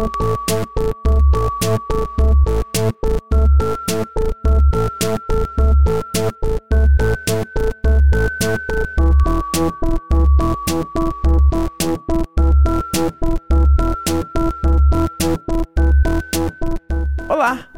Olá,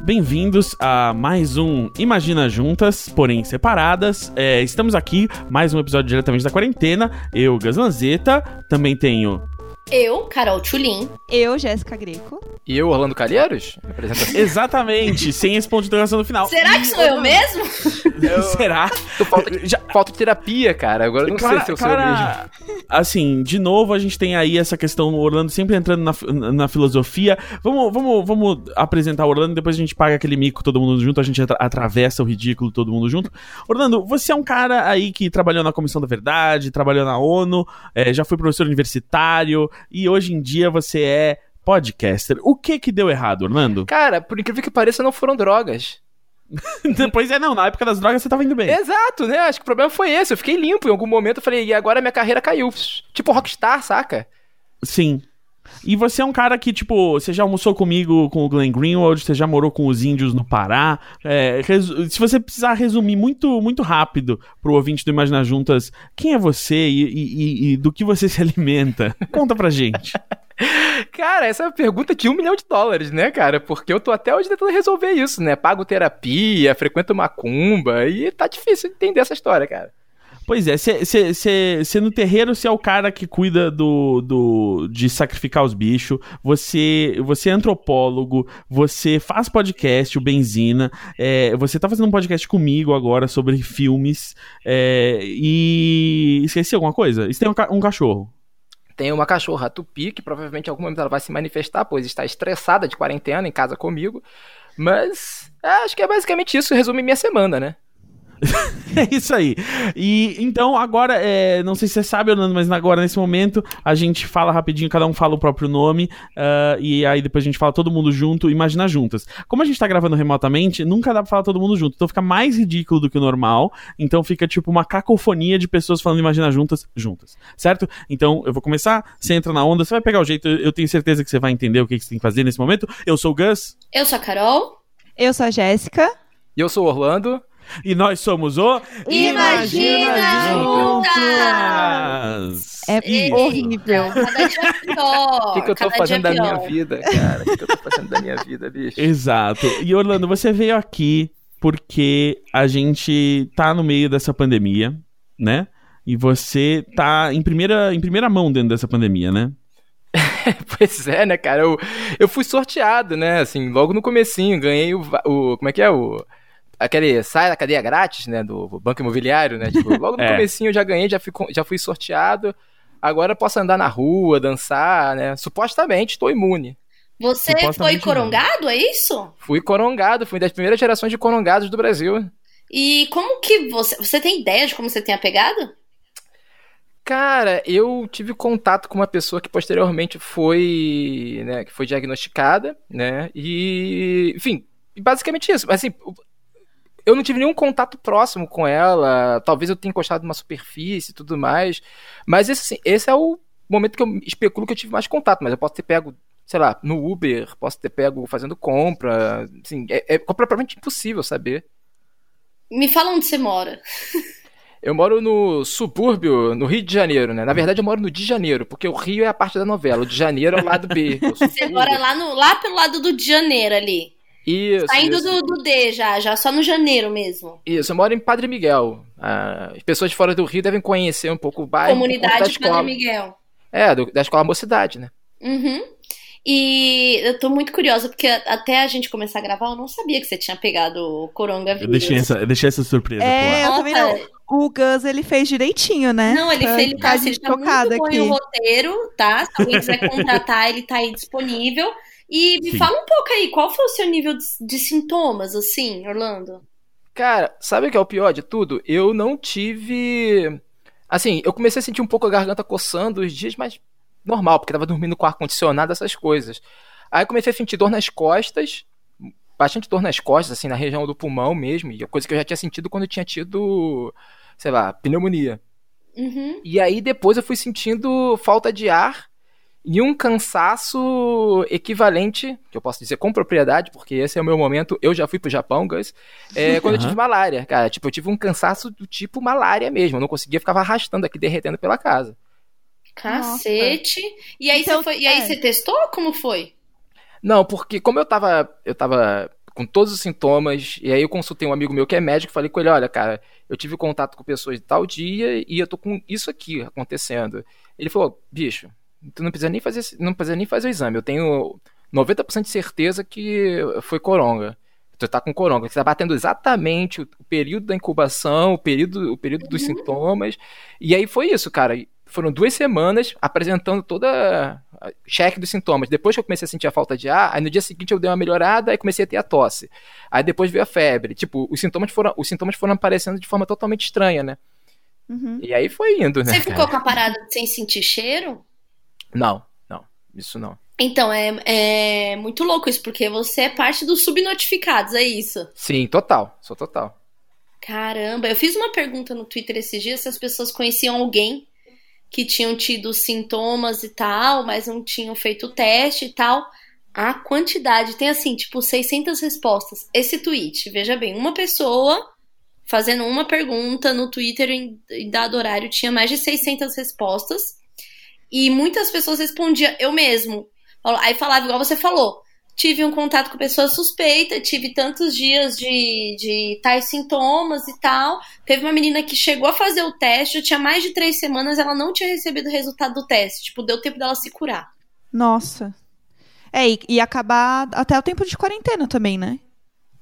bem-vindos a mais um Imagina Juntas, porém separadas. É, estamos aqui, mais um episódio diretamente da quarentena. Eu, Gazlanzeta, também tenho Eu, Carol Tulin. Eu, Jéssica Greco. E eu, Orlando Calheiros? Apresentação. Exatamente, sem esse ponto de interrogação no final. Será que sou eu mesmo? Será? Tu falta, Já- falta terapia, cara. Agora eu não sei se eu sou eu mesmo. cara, assim, de novo a gente tem aí essa questão, o Orlando sempre entrando na, na filosofia. Vamos, vamos, vamos apresentar o Orlando, depois a gente paga aquele mico todo mundo junto, a gente atra- atravessa o ridículo todo mundo junto. Orlando, você é um cara aí que trabalhou na Comissão da Verdade, trabalhou na ONU, eh, já foi professor universitário e hoje em dia você é podcaster. O que que deu errado, Orlando? Cara, por incrível que pareça, não foram drogas. Depois é, não, na época das drogas você tava indo bem. Exato, né? Acho que o problema foi esse. Eu fiquei limpo em algum momento. Eu falei, e agora minha carreira caiu. Tipo Rockstar, saca? Sim. E você é um cara que, tipo, você já almoçou comigo com o Glenn Greenwald, você já morou com os índios no Pará. É, se você precisar resumir muito, muito rápido pro ouvinte do Imagina Juntas, quem é você e, e- e- e do que você se alimenta? Conta pra gente. Cara, essa é uma pergunta de um milhão de dólares, né, cara? Porque eu tô até hoje tentando resolver isso, né? Pago terapia, frequento macumba e tá difícil entender essa história, cara. Pois é, você no terreiro você é o cara que cuida do, do de sacrificar os bichos, você, você é antropólogo, você faz podcast, o Benzina, é, você tá fazendo um podcast comigo agora sobre filmes, é, e esqueci alguma coisa? Isso tem um, um cachorro. Tem uma cachorra tupi, que provavelmente em algum momento ela vai se manifestar, pois está estressada de quarentena em casa comigo. Mas é, acho que é basicamente isso, resume minha semana, né? É isso aí. E então, agora, é, não sei se você sabe, Orlando, mas agora, nesse momento, a gente fala rapidinho, cada um fala o próprio nome, ah, e aí depois a gente fala todo mundo junto, imagina juntas. Como a gente tá gravando remotamente, nunca dá pra falar todo mundo junto, então fica mais ridículo do que o normal, então fica tipo uma cacofonia de pessoas falando imagina juntas, juntas, certo? Então, eu vou começar, você entra na onda, você vai pegar o jeito, eu eu tenho certeza que você vai entender o que que você tem que fazer nesse momento. Eu sou o Gus, Eu sou a Carol. Eu sou a Jéssica. E eu sou o Orlando. E nós somos o... Imagina Juntas! É Eita, horrível. Cada dia pior. O que, que eu tô cada fazendo dia da minha pior. vida, cara? O que, que eu tô fazendo da minha vida, bicho? Exato. E Orlando, você veio aqui porque a gente tá no meio dessa pandemia, né? E você tá em primeira, em primeira mão dentro dessa pandemia, né? Pois é, né, cara? Eu, eu fui sorteado, né? Assim, logo no comecinho, ganhei o, o. Como é que é? O. Aquele sai da cadeia grátis, né? Do Banco Imobiliário, né? Tipo, logo no É. comecinho eu já ganhei, já fui, já fui sorteado. Agora eu posso andar na rua, dançar, né? Supostamente estou imune. Você foi corongado, é isso? Fui corongado, fui das primeiras gerações de corongados do Brasil. E como que você. Você tem ideia de como você tenha pegado? Cara, eu tive contato com uma pessoa que posteriormente foi, né, que foi diagnosticada, né, e, enfim, basicamente isso. Mas, assim, eu não tive nenhum contato próximo com ela, talvez eu tenha encostado numa superfície e tudo mais, mas esse, assim, esse é o momento que eu especulo que eu tive mais contato, mas eu posso ter pego, sei lá, no Uber, posso ter pego fazendo compra, assim, é, é completamente impossível saber. Me fala onde você mora. Eu moro no subúrbio, no Rio de Janeiro, né? Na verdade, eu moro no de Janeiro, porque o Rio é a parte da novela, o de Janeiro é o lado B. Você mora lá, no, lá pelo lado do de janeiro ali. Isso, Saindo isso, do, do D já, já só no janeiro mesmo. isso, eu moro em Padre Miguel. Ah, as pessoas de fora do Rio devem conhecer um pouco o bairro. Comunidade escola. Padre Miguel. É, do- da escola Mocidade, né? Uhum. E eu tô muito curiosa, porque até a gente começar a gravar, eu não sabia que você tinha pegado o coronavírus. Eu deixei essa, eu deixei essa surpresa É, eu também não. O Gus, ele fez direitinho, né? Não, ele, Pra ele, tá, ele tá muito chocada bom aqui. em um roteiro, tá? Se alguém quiser contratar, ele tá aí disponível. E me Sim. fala um pouco aí, qual foi o seu nível de, de sintomas, assim, Orlando? Cara, sabe o que é o pior de tudo? Eu não tive. Assim, eu comecei a sentir um pouco a garganta coçando os dias, mas normal, porque tava dormindo com ar-condicionado, essas coisas. Aí eu comecei a sentir dor nas costas, bastante dor nas costas, assim, na região do pulmão mesmo, e coisa que eu já tinha sentido quando eu tinha tido, sei lá, pneumonia. Uhum. E aí depois eu fui sentindo falta de ar e um cansaço equivalente, que eu posso dizer com propriedade, porque esse é o meu momento, eu já fui pro Japão, Gus, é, quando eu tive malária, cara, tipo, eu tive um cansaço do tipo malária mesmo, eu não conseguia, ficava arrastando aqui, derretendo pela casa. Cacete. E aí, Então, você foi, e aí é. você testou? Como foi? Não, porque como eu tava, eu tava com todos os sintomas, e aí eu consultei um amigo meu que é médico e falei com ele, olha, cara, eu tive contato com pessoas de tal dia e eu tô com isso aqui acontecendo. Ele falou, bicho, tu não precisa nem fazer, não precisa nem fazer o exame, eu tenho 90% de certeza que foi coronga. Tu tá com coronga, você tá batendo exatamente o, o período da incubação, o período, o período dos sintomas, e aí foi isso, cara. Foram duas semanas apresentando toda a cheque dos sintomas. Depois que eu comecei a sentir a falta de ar, aí no dia seguinte eu dei uma melhorada e comecei a ter a tosse. Aí depois veio a febre. Tipo, os sintomas foram, os sintomas foram aparecendo de forma totalmente estranha, né? Uhum. E aí foi indo, né? Você cara? ficou com a parada sem sentir cheiro? Não, não, isso não. Então, é, é muito louco isso, porque você é parte dos subnotificados, é isso. Sim, total, sou total. Caramba, eu fiz uma pergunta no Twitter esses dias se as pessoas conheciam alguém que tinham tido sintomas e tal, mas não tinham feito o teste e tal. A quantidade tem assim, tipo, 600 respostas. Esse tweet, veja bem, uma pessoa fazendo uma pergunta no Twitter em, em dado horário tinha mais de 600 respostas e muitas pessoas respondiam eu mesmo. Aí falava igual você falou. Tive um contato com pessoa suspeita, tive tantos dias de, de tais sintomas e tal. Teve uma menina que chegou a fazer o teste, já tinha mais de três semanas, ela não tinha recebido o resultado do teste. Tipo, deu tempo dela se curar. Nossa. É, e, e acabar até o tempo de quarentena também, né?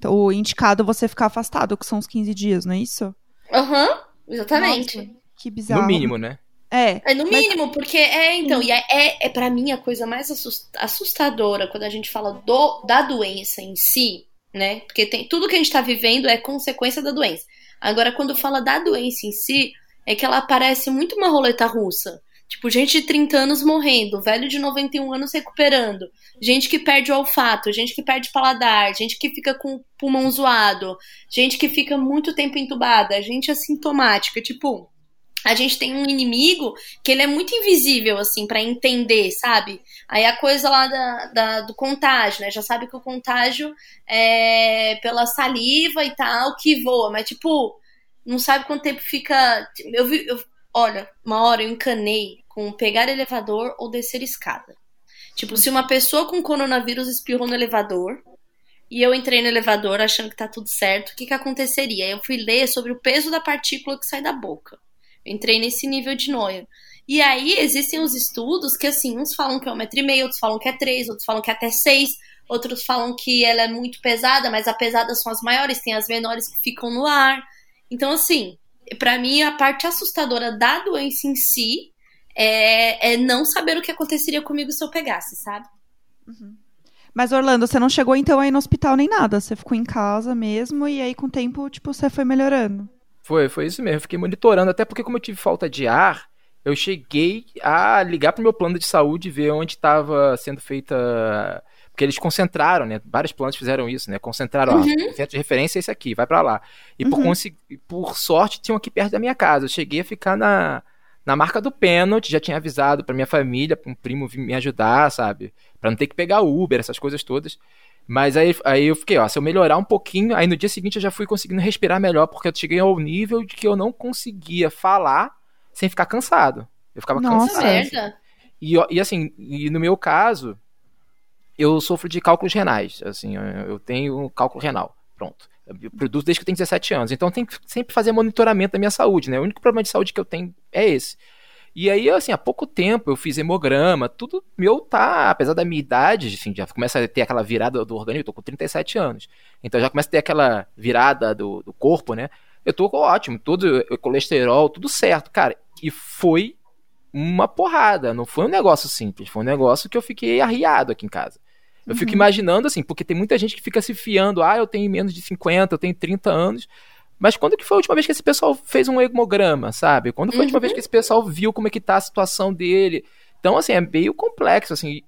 O indicado você ficar afastado, que são os 15 dias, não é isso? Aham, exatamente. Nossa, que bizarro. No mínimo, né? É. É no Mas- mínimo, porque é, então, e é, é, é para mim a coisa mais assus- assustadora quando a gente fala do, da doença em si, né? Porque tem tudo que a gente tá vivendo é consequência da doença. Agora, quando fala da doença em si, é que ela parece muito uma roleta russa. Tipo, gente de 30 anos morrendo, velho de 91 anos recuperando, gente que perde o olfato, gente que perde paladar, gente que fica com o pulmão zoado, gente que fica muito tempo entubada, gente assintomática. Tipo, a gente tem um inimigo que ele é muito invisível, assim, pra entender, sabe? Aí a coisa lá da, da- do contágio, né? Já sabe que o contágio é pela saliva e tal, que voa, mas, tipo, não sabe quanto tempo fica. Eu vi. eu- olha, uma hora eu encanei com pegar elevador ou descer escada. Tipo, se uma pessoa com coronavírus espirrou no elevador e eu entrei no elevador achando que tá tudo certo, o que que aconteceria? Eu fui ler sobre o peso da partícula que sai da boca. Entrei nesse nível de noia. E aí existem os estudos que, assim, uns falam que é um metro e meio, outros falam que é três, outros falam que é até seis, outros falam que ela é muito pesada, mas a pesada são as maiores, tem as menores que ficam no ar. Então, assim, pra mim a parte assustadora da doença em si é, é não saber o que aconteceria comigo se eu pegasse, sabe? Mas, Orlando, você não chegou então aí no hospital nem nada. Você ficou em casa mesmo e aí com o tempo, tipo, você foi melhorando. Foi, foi isso mesmo. Eu fiquei monitorando, até porque como eu tive falta de ar, eu cheguei a ligar pro meu plano de saúde e ver onde estava sendo feita. Porque eles concentraram, né? Vários planos fizeram isso, né? Concentraram, ó, o centro de referência é esse aqui, vai pra lá. E por, Uhum. consegui- por sorte, tinham aqui perto da minha casa. Eu cheguei a ficar na, na marca do pênalti, já tinha avisado pra minha família, pra um primo vir me ajudar, sabe? Pra não ter que pegar Uber, essas coisas todas. Mas aí, aí eu fiquei, ó, se eu melhorar um pouquinho, aí no dia seguinte eu já fui conseguindo respirar melhor, porque eu cheguei ao nível de que eu não conseguia falar sem ficar cansado. Eu ficava Nossa. Cansado. merda. E, e assim, e no meu caso, eu sofro de cálculos renais. Assim, eu, eu tenho um cálculo renal. Pronto. Eu produzo desde que eu tenho 17 anos. Então eu tenho que sempre fazer monitoramento da minha saúde, né? O único problema de saúde que eu tenho é esse. E aí, assim, há pouco tempo eu fiz hemograma, tudo meu tá, apesar da minha idade, assim, já começa a ter aquela virada do organismo, eu tô com 37 anos. Então já começa a ter aquela virada do, do corpo, né? Eu tô ótimo, todo o colesterol, tudo certo, cara. E foi uma porrada, não foi um negócio simples, foi um negócio que eu fiquei arriado aqui em casa. Eu fico imaginando assim, porque tem muita gente que fica se fiando, ah, eu tenho menos de 50, eu tenho 30 anos. Mas quando que foi a última vez que esse pessoal fez um hemograma, sabe? Quando foi a última Uhum. vez que esse pessoal viu como é que tá a situação dele? Então, assim, é meio complexo, assim,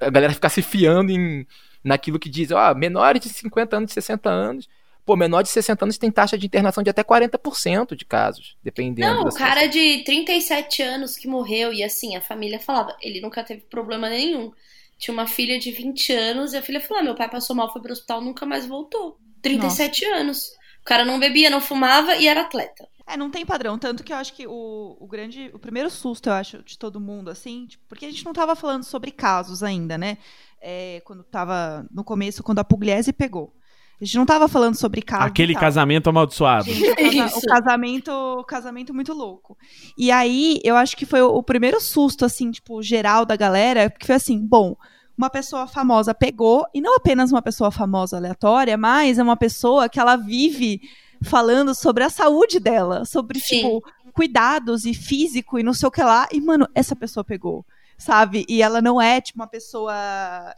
a galera ficar se fiando em, naquilo que diz, ó, menores de 50 anos, de 60 anos. Pô, menor de 60 anos tem taxa de internação de até 40% de casos, dependendo. Não, o cara situação. de 37 anos que morreu, e assim, a família falava, ele nunca teve problema nenhum. Tinha uma filha de 20 anos e a filha falou: ah, meu pai passou mal, foi pro hospital, nunca mais voltou. 37 anos. O cara não bebia, não fumava e era atleta. É, não tem padrão. Tanto que eu acho que o, o grande. O primeiro susto, eu acho, de todo mundo, assim, tipo, porque a gente não tava falando sobre casos ainda, né? É, quando tava no começo, quando a Pugliese pegou. A gente não tava falando sobre casos. Aquele casamento amaldiçoado. Gente, o, casa- o casamento, o casamento muito louco. E aí, eu acho que foi o, o primeiro susto, assim, tipo, geral da galera, porque foi assim, bom, uma pessoa famosa pegou, e não apenas uma pessoa famosa aleatória, mas é uma pessoa que ela vive falando sobre a saúde dela, sobre, Sim. tipo, cuidados e físico e não sei o que lá, e, mano, essa pessoa pegou. Sabe? E ela não é, tipo, uma pessoa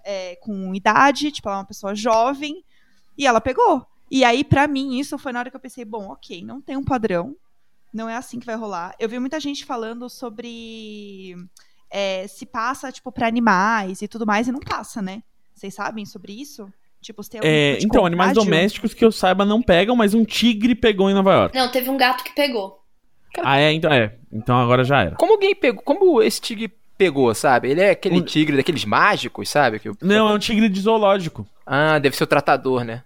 é, com idade, tipo, ela é uma pessoa jovem, e ela pegou. E aí, pra mim, isso foi na hora que eu pensei, bom, ok, não tem um padrão, não é assim que vai rolar. Eu vi muita gente falando sobre é, se passa, tipo, pra animais e tudo mais, e não passa, né? Vocês sabem sobre isso? Tipo, se tem algum É, tipo então, animais domésticos que eu saiba não pegam, mas um tigre pegou em Nova York. Não, teve um gato que pegou. Ah, é, então é. Então agora já era. Como alguém pegou. Como esse tigre pegou, sabe? Ele é aquele Um- tigre daqueles mágicos, sabe? Que o- Não, é um tigre de zoológico. Ah, deve ser o tratador, né?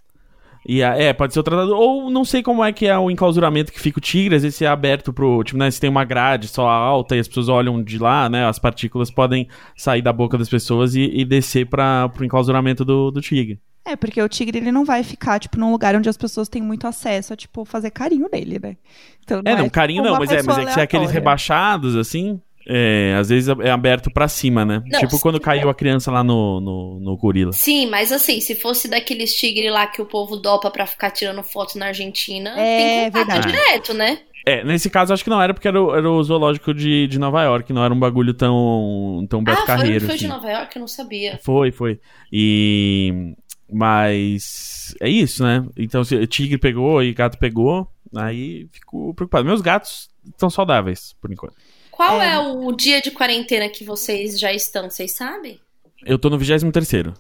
E a- é, pode ser o tratador. Ou não sei como é que é o enclausuramento que fica o tigre, às vezes é aberto pro. Tipo, né? Se tem uma grade só alta e as pessoas olham de lá, né? As partículas podem sair da boca das pessoas e, e descer para pro enclausuramento do, do tigre. É, porque o tigre, ele não vai ficar, tipo, num lugar onde as pessoas têm muito acesso a, tipo, fazer carinho nele, né? Então, É, não, tipo, carinho não, uma mas é, mas é que se é aqueles rebaixados, assim. É, às vezes é aberto pra cima, né? Não, tipo quando caiu a criança lá no, no, no gorila. Sim, mas assim, se fosse daqueles tigres lá que o povo dopa pra ficar tirando foto na Argentina, É, tem contato verdade. direto, né? É, nesse caso acho que não era porque era o, era o zoológico de, de Nova York, não era um bagulho tão, tão Beto ah, foi, Carreiro. foi assim. de Nova York? Eu não sabia. Foi, foi. E. Mas. É isso, né? Então, se tigre pegou e gato pegou, aí fico preocupado. Meus gatos estão saudáveis, por enquanto. Qual É. é. o dia de quarentena que vocês já estão? Vocês sabem? Eu tô no 23.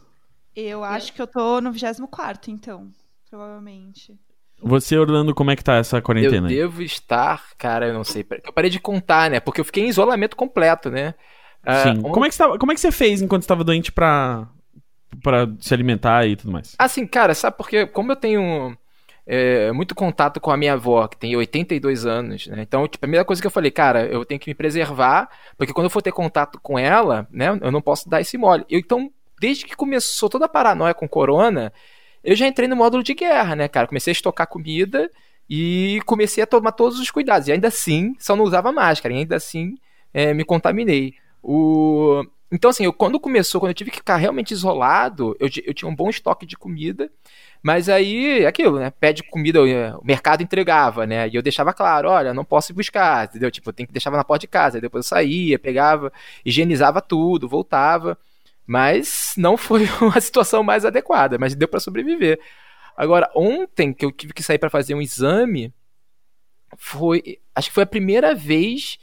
Eu acho que eu tô no 24 então, provavelmente. Você, Orlando, como é que tá essa Eu quarentena aí? devo estar, cara, eu não sei. Eu parei de contar, né? Porque eu fiquei em isolamento completo, né? Ah, Sim. ontem- Como é, que você tava- como é que você fez enquanto estava doente pra, pra se alimentar e tudo mais? Assim, cara, sabe porque como eu tenho é, muito contato com a minha avó, que tem 82 anos, né? Então, tipo, a primeira coisa que eu falei, cara, eu tenho que me preservar, porque quando eu for ter contato com ela, né, eu não posso dar esse mole. Eu, então, desde que começou toda a paranoia com corona, eu já entrei no módulo de guerra, né, cara? Comecei a estocar comida e comecei a tomar todos os cuidados. E ainda assim, só não usava máscara, e ainda assim é, me contaminei. O... Então, assim, eu, quando começou, quando eu tive que ficar realmente isolado, eu, eu tinha um bom estoque de comida, mas aí, aquilo, né? Pede comida, eu- o mercado entregava, né? E eu deixava claro, olha, não posso ir buscar, entendeu? Tipo, eu tenho que deixava na porta de casa. Aí depois eu saía, pegava, higienizava tudo, voltava. Mas não foi uma situação mais adequada, mas deu para sobreviver. Agora, ontem que eu tive que sair para fazer um exame, foi, acho que foi a primeira vez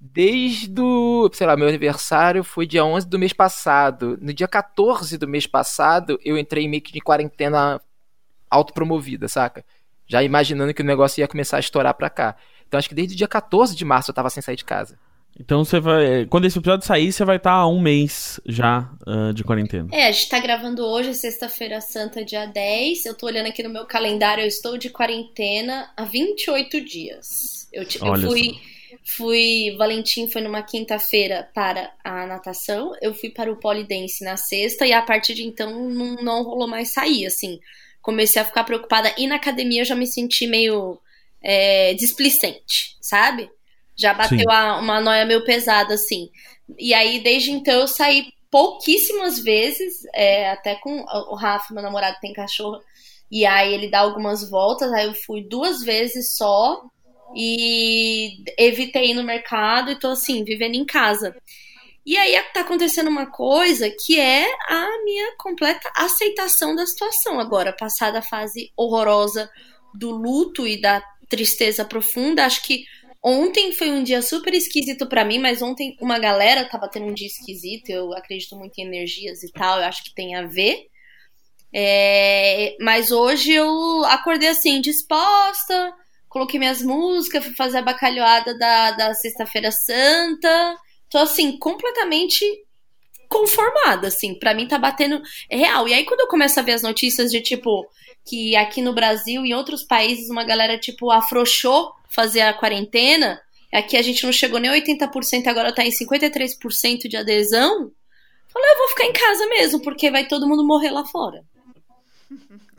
desde o, sei lá, meu aniversário foi dia 11 do mês passado. No dia 14 do mês passado, eu entrei meio que de quarentena autopromovida, saca? Já imaginando que o negócio ia começar a estourar pra cá. Então acho que desde o dia 14 de março eu tava sem sair de casa. Então você vai. Quando esse episódio sair, você vai estar há um mês já ah, de quarentena. É, a gente tá gravando hoje, sexta-feira santa, dia 10. Eu tô olhando aqui no meu calendário, eu estou de quarentena há 28 dias. Eu, eu Olha fui. Fui. Valentim foi numa quinta-feira para a natação. Eu fui para o polidense na sexta, e a partir de então não, não rolou mais sair, assim. Comecei a ficar preocupada. E na academia eu já me senti meio é, displicente, sabe? Já bateu a- uma noia meio pesada, assim. E aí, desde então, eu saí pouquíssimas vezes, é, até com o Rafa, meu namorado, tem cachorro, e aí ele dá algumas voltas, aí eu fui duas vezes só e evitei ir no mercado e tô assim, vivendo em casa. E aí tá acontecendo uma coisa que é a minha completa aceitação da situação agora, passada a fase horrorosa do luto e da tristeza profunda, acho que Ontem foi um dia super esquisito pra mim, mas ontem uma galera tava tendo um dia esquisito. Eu acredito muito em energias e tal, eu acho que tem a ver. É, mas hoje eu acordei assim, disposta, coloquei minhas músicas, fui fazer a bacalhoada da, da Sexta-feira Santa. Tô assim, completamente conformada, assim. Pra mim tá batendo real. E aí, quando eu começo a ver as notícias de tipo que aqui no Brasil e em outros países uma galera, tipo, afrouxou fazer a quarentena, aqui a gente não chegou nem 80%, agora tá em 53% de adesão. Falei, eu vou ficar em casa mesmo, porque vai todo mundo morrer lá fora.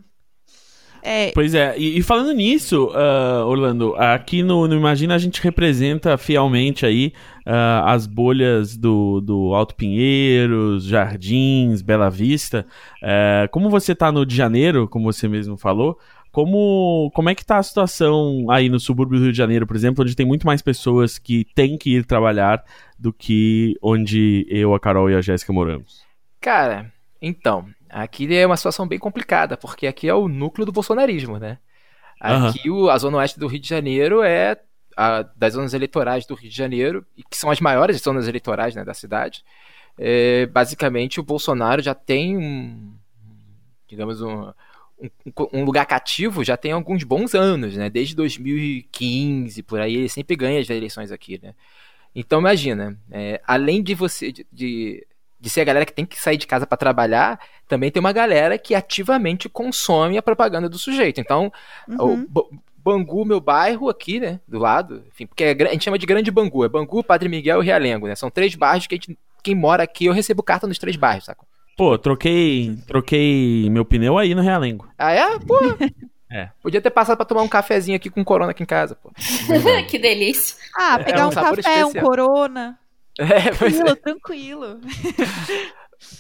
É... Pois é, e, e falando nisso, uh, Orlando, aqui no, no, Imagina a gente representa fielmente aí uh, as bolhas do, do Alto Pinheiros, Jardins, Bela Vista. Uh, como você tá no de Janeiro, como você mesmo falou, como, como é que tá a situação aí no subúrbio do Rio de Janeiro, por exemplo, onde tem muito mais pessoas que têm que ir trabalhar do que onde eu, a Carol e a Jéssica moramos? Cara, então, Aqui é uma situação bem complicada, porque aqui é o núcleo do bolsonarismo, né? Aqui uhum. o, a zona oeste do Rio de Janeiro é a, das zonas eleitorais do Rio de Janeiro, que são as maiores zonas eleitorais né, da cidade. É, basicamente, o Bolsonaro já tem um, digamos, um, um, um, lugar cativo já tem alguns bons anos, né? Desde 2015, por aí, ele sempre ganha as eleições aqui, né? Então, imagina, é, além de você, de, de de ser a galera que tem que sair de casa para trabalhar, também tem uma galera que ativamente consome a propaganda do sujeito. Então, uhum. o Bangu, meu bairro aqui, né, do lado, enfim, porque é, a gente chama de Grande Bangu, é Bangu, Padre Miguel e Realengo, né? São três bairros que a gente, quem mora aqui, eu recebo carta nos três bairros, saca? Pô, troquei, troquei meu pneu aí no Realengo. Ah, é? Pô. É. Podia ter passado pra tomar um cafezinho aqui com corona aqui em casa, pô. que delícia. Ah, pegar é um, um café, especial. um corona. É, tranquilo, é. tranquilo.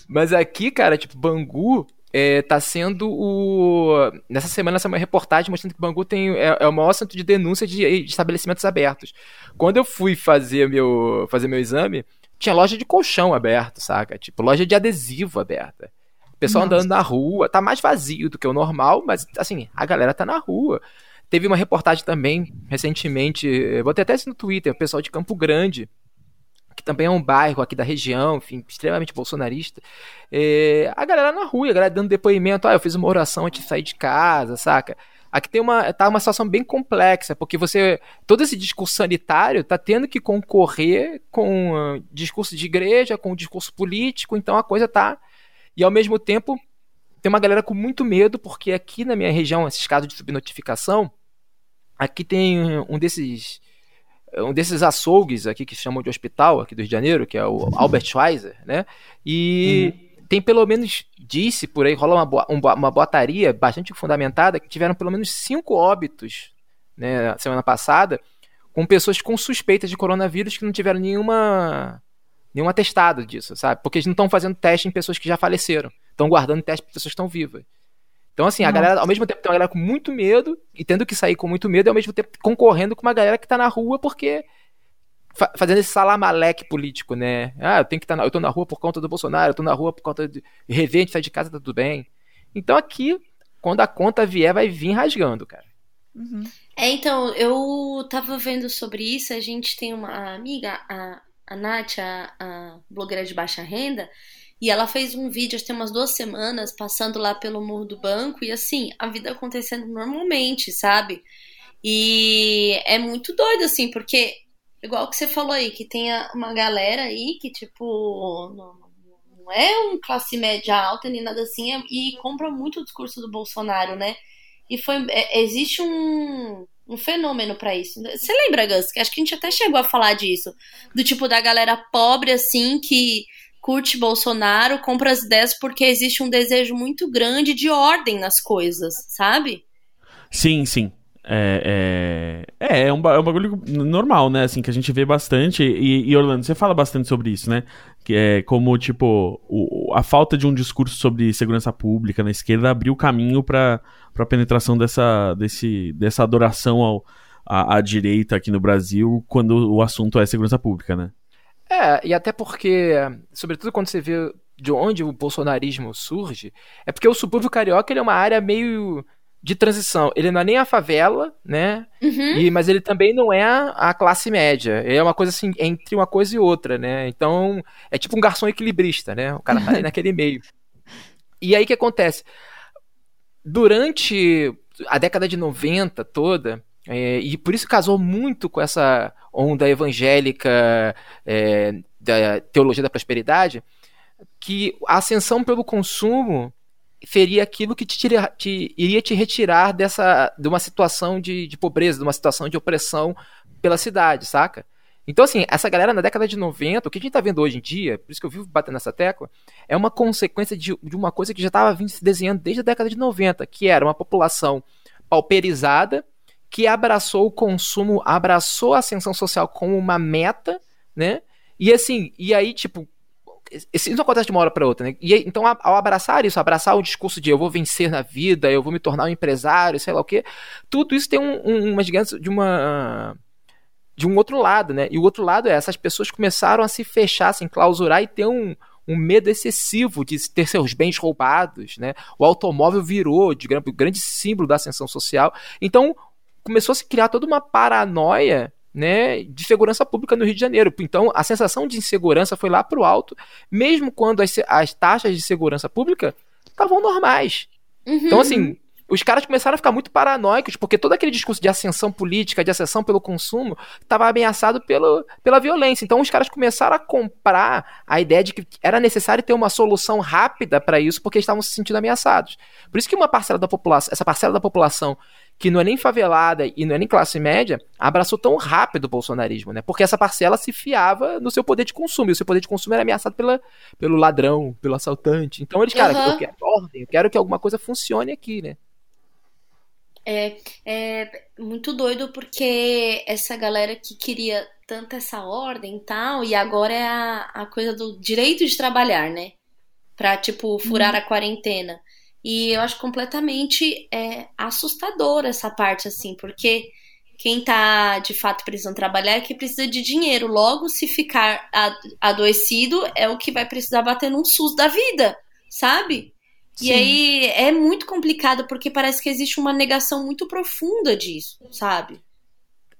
Mas aqui, cara, tipo, Bangu é, tá sendo o. Nessa semana, essa uma reportagem mostrando que Bangu tem, é, é o maior centro de denúncia de, de, estabelecimentos abertos. Quando eu fui fazer meu, fazer meu exame, tinha loja de colchão aberto, saca? Tipo, loja de adesivo aberta. Pessoal Nossa. andando na rua, tá mais vazio do que o normal, mas assim, a galera tá na rua. Teve uma reportagem também, recentemente, botei até isso no Twitter, o pessoal de Campo Grande, que também é um bairro aqui da região, enfim, extremamente bolsonarista. É, a galera na rua, a galera dando depoimento, ah, eu fiz uma oração antes de sair de casa, saca? Aqui tem uma, tá uma situação bem complexa, porque você, todo esse discurso sanitário tá tendo que concorrer com uh, discurso de igreja, com discurso político, então a coisa tá, e ao mesmo tempo tem uma galera com muito medo, porque aqui na minha região, esses casos de subnotificação, aqui tem um desses um desses açougues aqui que chamam de hospital aqui do Rio de Janeiro, que é o Albert Schweitzer, né? E uhum. tem pelo menos, disse por aí, rola uma, uma boataria bastante fundamentada, que tiveram pelo menos cinco óbitos, né, semana passada, com pessoas com suspeitas de coronavírus que não tiveram nenhuma nenhum atestado disso, sabe? Porque eles não estão fazendo teste em pessoas que já faleceram. Estão guardando teste para pessoas que estão vivas. Então, assim, a Nossa. galera, ao mesmo tempo, tem uma galera com muito medo e tendo que sair com muito medo, e ao mesmo tempo concorrendo com uma galera que tá na rua porque. Fa fazendo esse salamaleque político, né? Ah, eu tenho que estar tá eu tô na rua por conta do Bolsonaro, eu tô na rua por conta de rever, a gente sai de casa, tá tudo bem. Então aqui, quando a conta vier, vai vir rasgando, cara. Uhum. É, então, eu tava vendo sobre isso, a gente tem uma amiga, a, a Nath, a, a blogueira de baixa renda, e ela fez um vídeo, acho que tem umas duas semanas, passando lá pelo muro do banco, e assim, a vida acontecendo normalmente, sabe? E é muito doido, assim, porque, igual que você falou aí, que tem uma galera aí que, tipo, não, não é um classe média alta nem nada assim, é, e compra muito o discurso do Bolsonaro, né? E foi, é, existe um, um fenômeno para isso. Você lembra, Gus? Acho que a gente até chegou a falar disso. Do tipo da galera pobre, assim, que curte Bolsonaro, compra as ideias porque existe um desejo muito grande de ordem nas coisas, sabe? Sim, sim. É, é, é, é, um, é um bagulho normal, né? Assim, que a gente vê bastante. E, e, Orlando, você fala bastante sobre isso, né? Que é como, tipo, o, a falta de um discurso sobre segurança pública na esquerda abriu caminho para a penetração dessa, desse, dessa adoração ao, à, à direita aqui no Brasil quando o assunto é segurança pública, né? É, e até porque, sobretudo quando você vê de onde o bolsonarismo surge, é porque o subúrbio carioca ele é uma área meio de transição. Ele não é nem a favela, né? Uhum. E, mas ele também não é a, classe média. É uma coisa assim, entre uma coisa e outra, né? Então, é tipo um garçom equilibrista, né? O cara tá ali naquele meio. E aí o que acontece? durante a década de 90 toda, é, e por isso casou muito com essa onda evangélica é, da teologia da prosperidade, que a ascensão pelo consumo seria aquilo que te, tira, te, iria te retirar dessa de uma situação de, de pobreza, de uma situação de opressão pela cidade, saca? Então, assim, essa galera na década de 90, o que a gente está vendo hoje em dia, por isso que eu vivo batendo nessa tecla, é uma consequência de, de uma coisa que já estava vindo se desenhando desde a década de 90, que era uma população pauperizada, que abraçou o consumo, abraçou a ascensão social como uma meta, né? E assim, e aí, tipo, isso não acontece de uma hora para outra, né? E então, ao abraçar isso, abraçar o discurso de eu vou vencer na vida, eu vou me tornar um empresário, sei lá o quê, tudo isso tem um, um, uma gigante de uma de um outro lado, né? E o outro lado é essas pessoas começaram a se fechar, se enclausurar e ter um, um medo excessivo de ter seus bens roubados, né? O automóvel virou de grande, grande símbolo da ascensão social. Então começou a se criar toda uma paranoia né, de segurança pública no Rio de Janeiro. Então, a sensação de insegurança foi lá para o alto, mesmo quando as, as taxas de segurança pública estavam normais. Uhum. Então, assim, os caras começaram a ficar muito paranoicos, porque todo aquele discurso de ascensão política, de ascensão pelo consumo, estava ameaçado pelo, pela violência. Então os caras começaram a comprar a ideia de que era necessário ter uma solução rápida para isso, porque estavam se sentindo ameaçados. Por isso que uma parcela da população, essa parcela da população que não é nem favelada e não é nem classe média, abraçou tão rápido o bolsonarismo, né? Porque essa parcela se fiava no seu poder de consumo, e o seu poder de consumo era ameaçado pela, pelo ladrão, pelo assaltante. Então eles, cara, uhum. eu quero ordem, eu quero que alguma coisa funcione aqui, né? É, é muito doido porque essa galera que queria tanto essa ordem e tal, e agora é a, a coisa do direito de trabalhar, né? Pra, tipo, furar uhum. a quarentena. E eu acho completamente é, assustador essa parte, assim, porque quem tá de fato precisando trabalhar é que precisa de dinheiro. Logo, se ficar adoecido, é o que vai precisar bater num SUS da vida, sabe? Sim. E aí é muito complicado porque parece que existe uma negação muito profunda disso, sabe?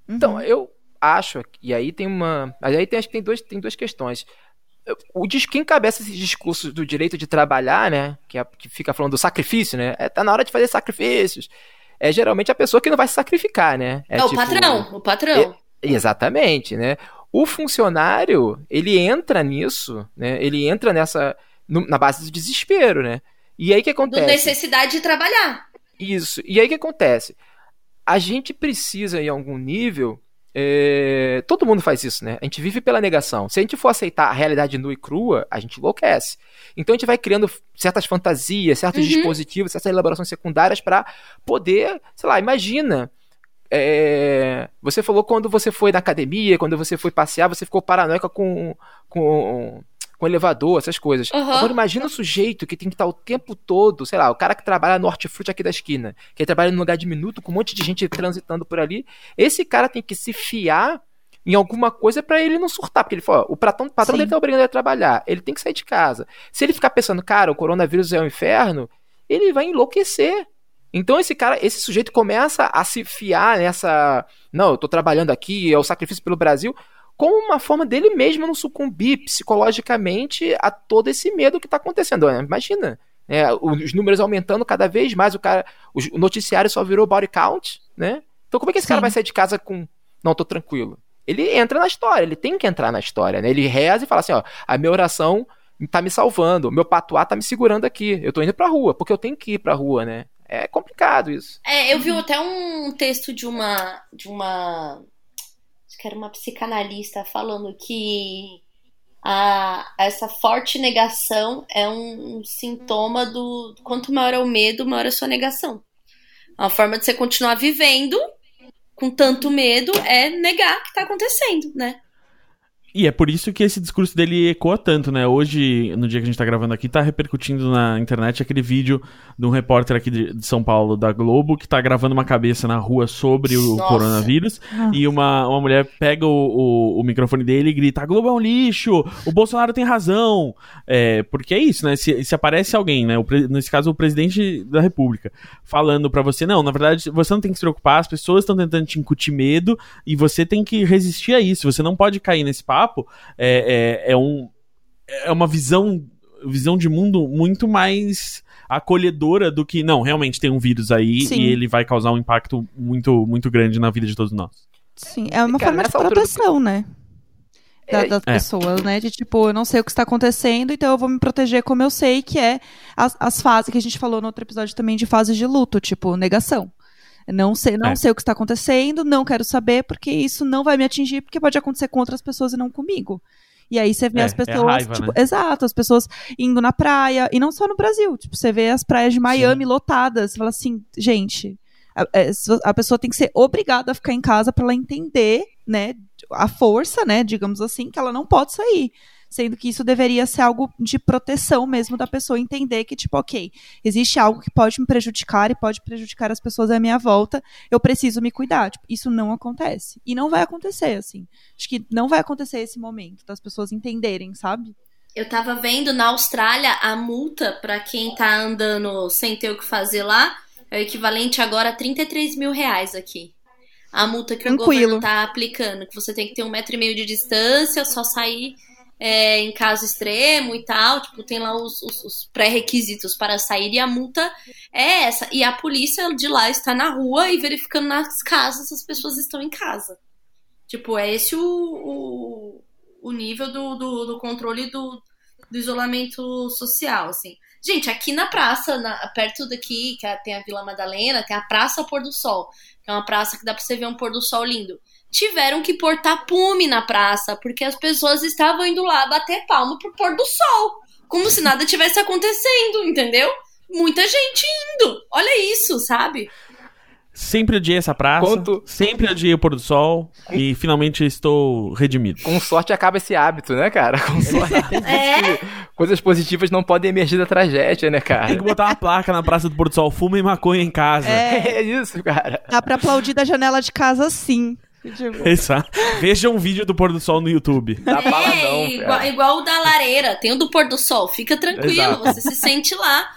Então, eu acho, e aí tem uma. Mas aí tem, acho que tem, dois, tem duas questões. O, quem encabeça esse discurso do direito de trabalhar, né? Que, é, que fica falando do sacrifício, né? É, tá na hora de fazer sacrifícios. É geralmente a pessoa que não vai se sacrificar, né? É, é tipo, o patrão, o patrão. É, exatamente, né? O funcionário, ele entra nisso, né? Ele entra nessa. No, na base do desespero, né? E aí que acontece? Do necessidade de trabalhar. Isso. E aí que acontece? A gente precisa, em algum nível. É... Todo mundo faz isso, né? A gente vive pela negação. Se a gente for aceitar a realidade nua e crua, a gente enlouquece. Então a gente vai criando certas fantasias, certos uhum. dispositivos, certas elaborações secundárias para poder, sei lá, imagina. É... Você falou quando você foi na academia, quando você foi passear, você ficou paranoica com, com com elevador, essas coisas. Uhum. Agora imagina o sujeito que tem que estar o tempo todo, sei lá, o cara que trabalha no hortifruti aqui da esquina, que trabalha num lugar diminuto com um monte de gente transitando por ali. Esse cara tem que se fiar em alguma coisa para ele não surtar, porque ele fala, o patrão, o patrão dele tá obrigando ele a trabalhar, ele tem que sair de casa. Se ele ficar pensando, cara, o coronavírus é um inferno, ele vai enlouquecer. Então esse cara, esse sujeito começa a se fiar nessa, não, eu tô trabalhando aqui, é o sacrifício pelo Brasil, como uma forma dele mesmo não sucumbir psicologicamente a todo esse medo que está acontecendo. Né? Imagina, né? os números aumentando cada vez mais, o cara, o noticiário só virou body count, né? Então como é que esse Sim. cara vai sair de casa com não tô tranquilo? Ele entra na história, ele tem que entrar na história, né? Ele reza e fala assim, ó, a minha oração tá me salvando, meu patuá tá me segurando aqui, eu tô indo pra rua, porque eu tenho que ir pra rua, né? É complicado isso. É, eu vi até um texto de uma de uma que era uma psicanalista falando que a, essa forte negação é um, sintoma do quanto maior é o medo, maior é a sua negação. Uma forma de você continuar vivendo com tanto medo é negar que está acontecendo, né? E é por isso que esse discurso dele ecoa tanto, né? Hoje, no dia que a gente tá gravando aqui, tá repercutindo na internet aquele vídeo de um repórter aqui de São Paulo, da Globo, que tá gravando uma cabeça na rua sobre o Nossa. coronavírus. Nossa. E uma, uma mulher pega o, o, o, microfone dele e grita: a Globo é um lixo, o Bolsonaro tem razão. É, porque é isso, né? Se, se aparece alguém, né? O, nesse caso, o presidente da República, falando para você: não, na verdade, você não tem que se preocupar, as pessoas estão tentando te incutir medo e você tem que resistir a isso. Você não pode cair nesse papo. É, é, é um, é uma visão visão de mundo muito mais acolhedora do que, não, realmente tem um vírus aí Sim. e ele vai causar um impacto muito, muito grande na vida de todos nós. Sim, é uma Cara, forma de altura do- proteção, né? Da- É, das é. pessoas, né? De tipo, eu não sei o que está acontecendo, então eu vou me proteger como eu sei que é as, as fases que a gente falou no outro episódio também de fases de luto, tipo, negação. Não sei, não É. sei o que está acontecendo, não quero saber, porque isso não vai me atingir, porque pode acontecer com outras pessoas e não comigo. E aí você vê É, as é pessoas, raiva, tipo, né? exato, as pessoas indo na praia, e não só no Brasil, tipo, você vê as praias de Miami lotadas, você fala assim, gente, a, é, a pessoa tem que ser obrigada a ficar em casa para ela entender, né, a força, né, digamos assim, que ela não pode sair. Sendo que isso deveria ser algo de proteção mesmo da pessoa entender que, tipo, ok, existe algo que pode me prejudicar e pode prejudicar as pessoas à minha volta, eu preciso me cuidar. Tipo, isso não acontece. E não vai acontecer, assim. Acho que não vai acontecer esse momento das pessoas entenderem, sabe? Eu tava vendo na Austrália a multa pra quem tá andando sem ter o que fazer lá é o equivalente agora a 33 mil reais aqui. A multa que o Tranquilo. governo tá aplicando, que você tem que ter um metro e meio de distância, só sair é, em caso extremo e tal. Tipo, tem lá os, os- os pré-requisitos para sair e a multa é essa. E a polícia de lá está na rua e verificando nas casas se as pessoas estão em casa. Tipo, é esse o, o, o nível do, do, do controle do, do isolamento social, assim. Gente, aqui na praça, na- perto daqui, que é- tem a Vila Madalena, tem a Praça Pôr do Sol, que é uma praça que dá pra você ver um pôr do sol lindo. Tiveram que pôr tapume na praça, porque as pessoas estavam indo lá bater palma pro pôr do sol. Como se nada tivesse acontecendo, entendeu? Muita gente indo. Olha isso, sabe? Sempre odiei essa praça, Quanto- sempre odiei o pôr do sol e finalmente estou redimido. Com sorte acaba esse hábito, né, cara? Com sorte. É. Coisas positivas não podem emergir da tragédia, né, Tem cara? que botar uma placa na praça do pôr do sol, fuma e maconha em casa. É, É isso, cara. dá pra aplaudir da janela de casa sim. Tipo, Exato. Veja um vídeo do pôr do sol no YouTube. Dá bala É, não, igual, cara. igual o da lareira, tem o do pôr do sol, fica tranquilo, Exato. você se sente lá.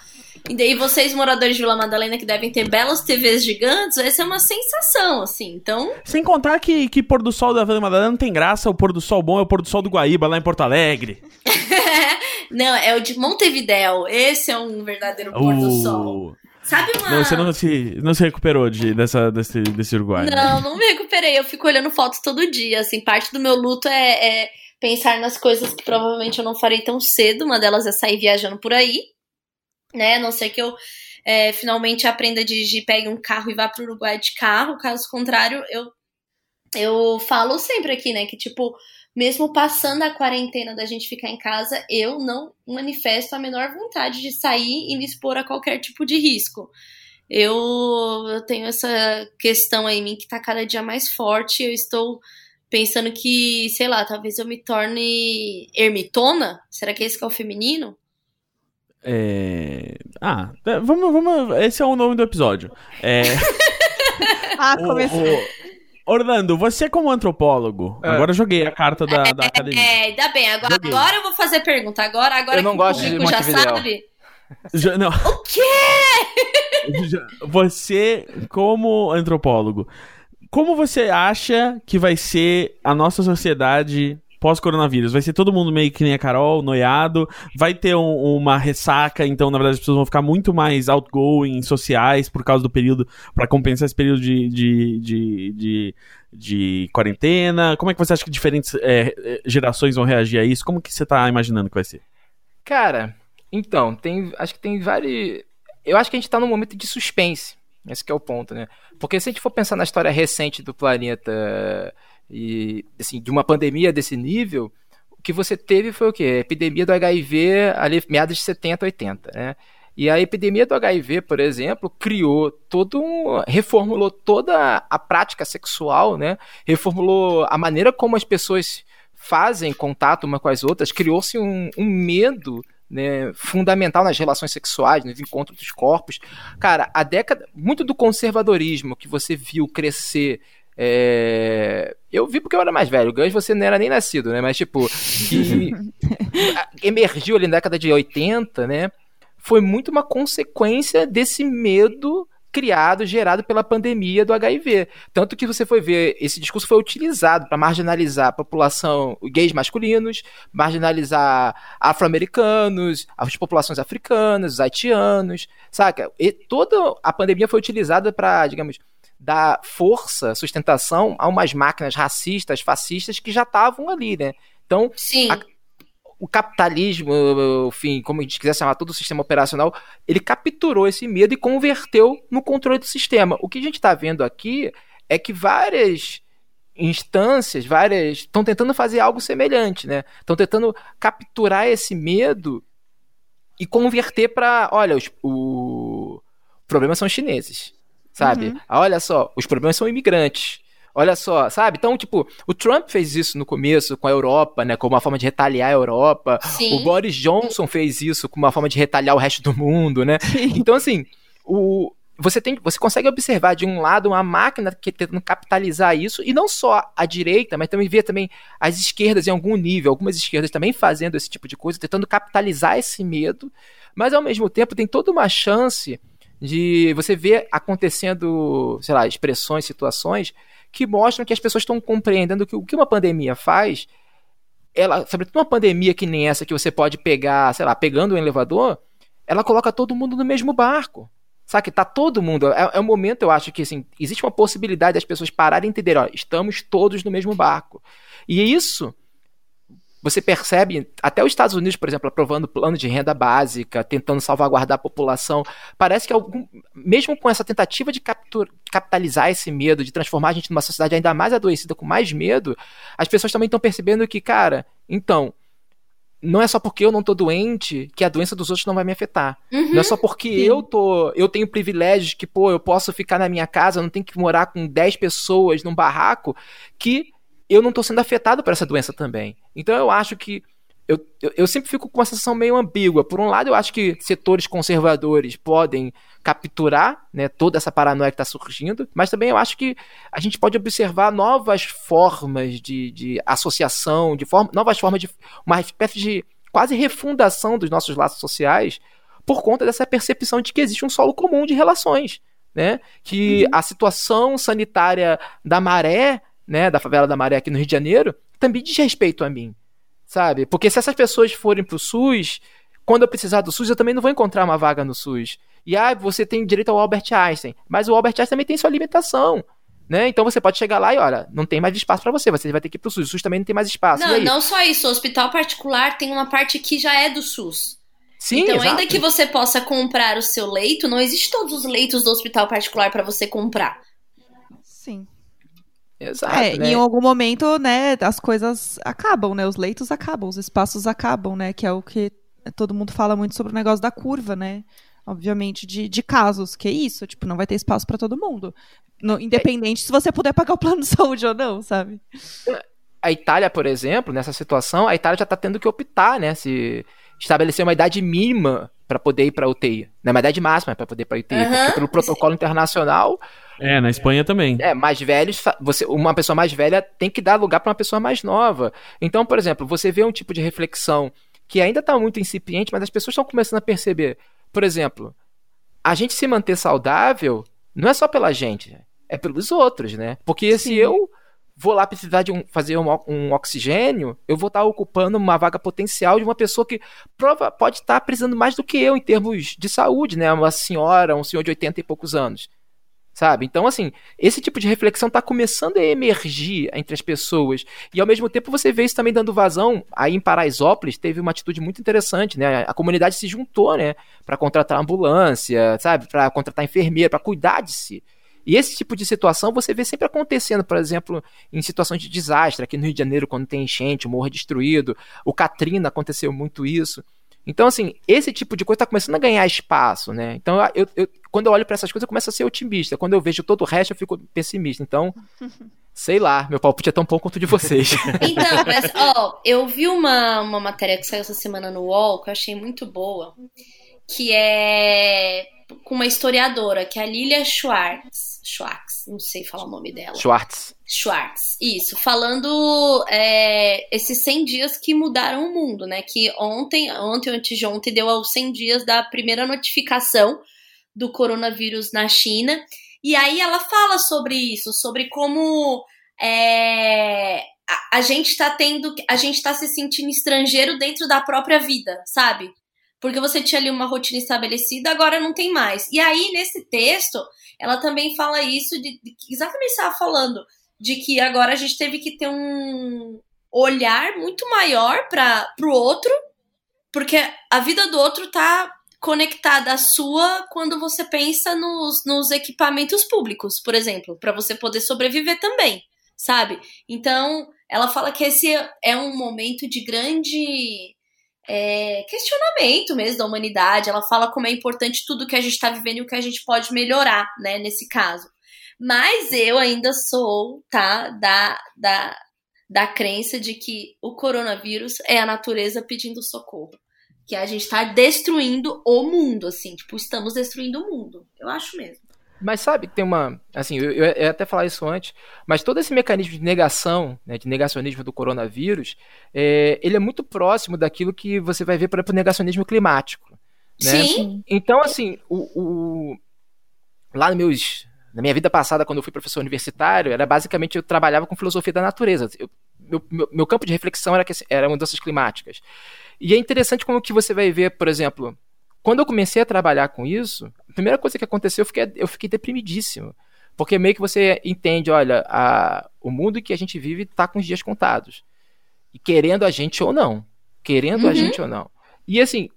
E daí vocês, moradores de Vila Madalena, que devem ter belas TVs gigantes, essa é uma sensação, assim. Então, Sem contar que, que pôr do sol da Vila Madalena não tem graça, o pôr do sol bom é o pôr do sol do Guaíba, lá em Porto Alegre. não, é o de Montevidéu. Esse é um verdadeiro pôr do sol. Sabe uma. Não, você não se, não se recuperou de, dessa, desse, desse Uruguai. né? Não, não me recuperei. Eu fico olhando fotos todo dia. Assim, parte do meu luto é, é pensar nas coisas que provavelmente eu não farei tão cedo. Uma delas é sair viajando por aí, né? A não ser que eu é, finalmente aprenda a dirigir, pegue um carro e vá pro Uruguai de carro. Caso contrário, eu eu falo sempre aqui, né, que tipo, mesmo passando a quarentena da gente ficar em casa, eu não manifesto a menor vontade de sair e me expor a qualquer tipo de risco. Eu, eu tenho essa questão aí em mim que tá cada dia mais forte. Eu estou pensando que, sei lá, talvez eu me torne ermitona. Será que esse que é o feminino? É... Ah, é, vamos, vamos. Esse é o nome do episódio. É. ah, o- começou. o- Orlando, você como antropólogo, É. agora eu joguei a carta da, da academia. É, ainda bem. Agora, agora eu vou fazer pergunta. Agora, agora Eu não que gosto o de público já sabe. Já- não. O quê? Já- Você, como antropólogo, como você acha que vai ser a nossa sociedade pós-coronavírus? Vai ser todo mundo meio que nem a Carol, noiado? Vai ter um- uma ressaca, então, na verdade, as pessoas vão ficar muito mais outgoing, sociais, por causa do período, pra compensar esse período de, de, de, de, de quarentena? Como é que você acha que diferentes é, é, gerações vão reagir a isso? Como que você tá imaginando que vai ser? Cara, então, tem. Acho que tem vários. Eu acho que a gente tá num momento de suspense. Esse é o ponto, né? Porque se a gente for pensar na história recente do planeta e assim, de uma pandemia desse nível, o que você teve foi o quê? A epidemia do HIV ali meados de 70, 80, né? E a epidemia do HIV, por exemplo, criou todo um. reformulou toda a prática sexual, né? Reformulou a maneira como as pessoas fazem contato uma com as outras, criou-se um, um medo né, fundamental nas relações sexuais, nos encontros dos corpos. Cara, a década. Muito do conservadorismo que você viu crescer. É, Eu vi porque eu era mais velho, Gans você não era nem nascido, né? Mas, tipo, que emergiu ali na década de 80, né? Foi muito uma consequência desse medo criado, gerado pela pandemia do HIV. Tanto que você foi ver, esse discurso foi utilizado para marginalizar a população gays masculinos, marginalizar afro-americanos, as populações africanas, os haitianos, saca? E toda a pandemia foi utilizada para, digamos, dar força, sustentação a umas máquinas racistas, fascistas que já estavam ali, né? Então, Sim. A, o capitalismo, enfim, como a gente quiser chamar todo o sistema operacional, ele capturou esse medo e converteu no controle do sistema. O que a gente está vendo aqui é que várias instâncias, várias estão tentando fazer algo semelhante, né? Estão tentando capturar esse medo e converter para, olha, os, o problemas são chineses, sabe? Uhum. Olha só, os problemas são imigrantes. Olha só, sabe? Então, tipo, o Trump fez isso no começo com a Europa, né? Como uma forma de retaliar a Europa. Sim. O Boris Johnson fez isso como uma forma de retaliar o resto do mundo, né? Então, assim, o, você, tem, você consegue observar, de um lado, uma máquina que tentando capitalizar isso, e não só a direita, mas também ver também as esquerdas em algum nível, algumas esquerdas também fazendo esse tipo de coisa, tentando capitalizar esse medo, mas ao mesmo tempo tem toda uma chance de você ver acontecendo, sei lá, expressões, situações que mostram que as pessoas estão compreendendo que o que uma pandemia faz, ela, sobretudo uma pandemia que nem essa que você pode pegar, sei lá, pegando um elevador, ela coloca todo mundo no mesmo barco. Sabe? Tá todo mundo. É, é um momento, eu acho que assim, existe uma possibilidade das pessoas pararem e entenderem, ó, estamos todos no mesmo barco. E isso você percebe, até os Estados Unidos, por exemplo, aprovando plano de renda básica, tentando salvaguardar a população, parece que algum, mesmo com essa tentativa de captur, capitalizar esse medo, de transformar a gente numa sociedade ainda mais adoecida, com mais medo, as pessoas também estão percebendo que, cara, então, não é só porque eu não tô doente que a doença dos outros não vai me afetar. Uhum. Não é só porque Sim. eu tô, eu tenho privilégios que, pô, eu posso ficar na minha casa, não tenho que morar com 10 pessoas num barraco, que eu não tô sendo afetado por essa doença também. Então eu acho que eu, eu, sempre fico com uma sensação meio ambígua. Por um lado, eu acho que setores conservadores podem capturar né, toda essa paranoia que está surgindo, mas também eu acho que a gente pode observar novas formas de, de associação, de forma, novas formas de. uma espécie de quase refundação dos nossos laços sociais por conta dessa percepção de que existe um solo comum de relações. Né? Que a situação sanitária da maré, né, da favela da maré aqui no Rio de Janeiro, também diz respeito a mim sabe? Porque se essas pessoas forem pro SUS, quando eu precisar do SUS, eu também não vou encontrar uma vaga no SUS. E ah, você tem direito ao Albert Einstein, mas o Albert Einstein também tem sua limitação. Né? Então você pode chegar lá e olha, não tem mais espaço para você, você vai ter que ir pro SUS. O SUS também não tem mais espaço. e Não, não só isso. O hospital particular tem uma parte que já é do SUS. Sim, então, exato. ainda que você possa comprar o seu leito, não existe todos os leitos do hospital particular para você comprar. Sim. Exato, É, né? em algum momento, né, as coisas acabam, né? Os leitos acabam, os espaços acabam, né? Que é o que todo mundo fala muito sobre o negócio da curva, né? Obviamente, de, de casos, que é isso, tipo, não vai ter espaço pra todo mundo. No- independente se você puder pagar o plano de saúde ou não, sabe? a Itália, por exemplo, nessa situação, a Itália já está tendo que optar, né? Se estabelecer uma idade mínima para poder ir para UTI. Não é uma idade máxima para poder ir para UTI, Aham. porque pelo protocolo internacional, É, na Espanha também. é, mais velhos, você, uma pessoa mais velha tem que dar lugar para uma pessoa mais nova. Então, por exemplo, você vê um tipo de reflexão que ainda está muito incipiente, mas as pessoas estão começando a perceber. Por exemplo, a gente se manter saudável não é só pela gente, é pelos outros, né? Porque se Sim. eu vou lá precisar de um, fazer um, um oxigênio, eu vou estar ocupando uma vaga potencial de uma pessoa que prova, pode estar precisando mais do que eu em termos de saúde, né? Uma senhora, um senhor de 80 e poucos anos. Sabe? Então, assim, esse tipo de reflexão está começando a emergir entre as pessoas. E ao mesmo tempo você vê isso também dando vazão. Aí em Paraisópolis teve uma atitude muito interessante, né? A comunidade se juntou, né? Para contratar ambulância, sabe? Para contratar enfermeira, para cuidar de si. E esse tipo de situação você vê sempre acontecendo, por exemplo, em situações de desastre. Aqui no Rio de Janeiro, quando tem enchente, o morro é destruído. O Katrina aconteceu muito isso. Então, assim, esse tipo de coisa está começando a ganhar espaço, né? Então, eu, eu- quando eu olho para essas coisas, eu começo a ser otimista. Quando eu vejo todo o resto, eu fico pessimista. Então, sei lá, meu palpite é tão bom quanto o de vocês. Então, mas, ó, eu vi uma, uma matéria que saiu essa semana no UOL, que eu achei muito boa, que é com uma historiadora, que é a Lilia Schwartz. Schwartz, não sei falar o nome dela. Schwartz. Schwartz, isso, falando é, esses 100 dias que mudaram o mundo, né? Que ontem, ontem ou antes de ontem, deu aos 100 dias da primeira notificação do coronavírus na China. E aí ela fala sobre isso, sobre como é, a, a, gente está tendo, a gente está se sentindo estrangeiro dentro da própria vida, sabe? Porque você tinha ali uma rotina estabelecida, agora não tem mais. E aí, nesse texto, ela também fala isso de, de exatamente estava falando, de que agora a gente teve que ter um olhar muito maior para o outro, porque a vida do outro tá conectada à sua quando você pensa nos, nos equipamentos públicos, por exemplo, para você poder sobreviver também, sabe? Então, ela fala que esse é um momento de grande é, questionamento mesmo da humanidade. Ela fala como é importante tudo que a gente está vivendo e o que a gente pode melhorar, né, nesse caso. Mas eu ainda sou, tá, da, da, da crença de que o coronavírus é a natureza pedindo socorro que a gente tá destruindo o mundo, assim, tipo, estamos destruindo o mundo. Eu acho mesmo. Mas sabe que tem uma. Assim, eu, eu, ia até falar isso antes, mas todo esse mecanismo de negação, né, de negacionismo do coronavírus, é, ele é muito próximo daquilo que você vai ver, por exemplo, o negacionismo climático. Né? Sim. Então, assim, o, o, lá nos meus. Na minha vida passada, quando eu fui professor universitário, era basicamente eu trabalhava com filosofia da natureza. Eu, meu, meu, meu, campo de reflexão era, que, era mudanças climáticas. E é interessante como que você vai ver, por exemplo, quando eu comecei a trabalhar com isso, a primeira coisa que aconteceu, eu fiquei, eu fiquei deprimidíssimo. Porque meio que você entende, olha, a, o mundo que a gente vive está com os dias contados. E querendo a gente ou não. Querendo uhum. a gente ou não. E assim,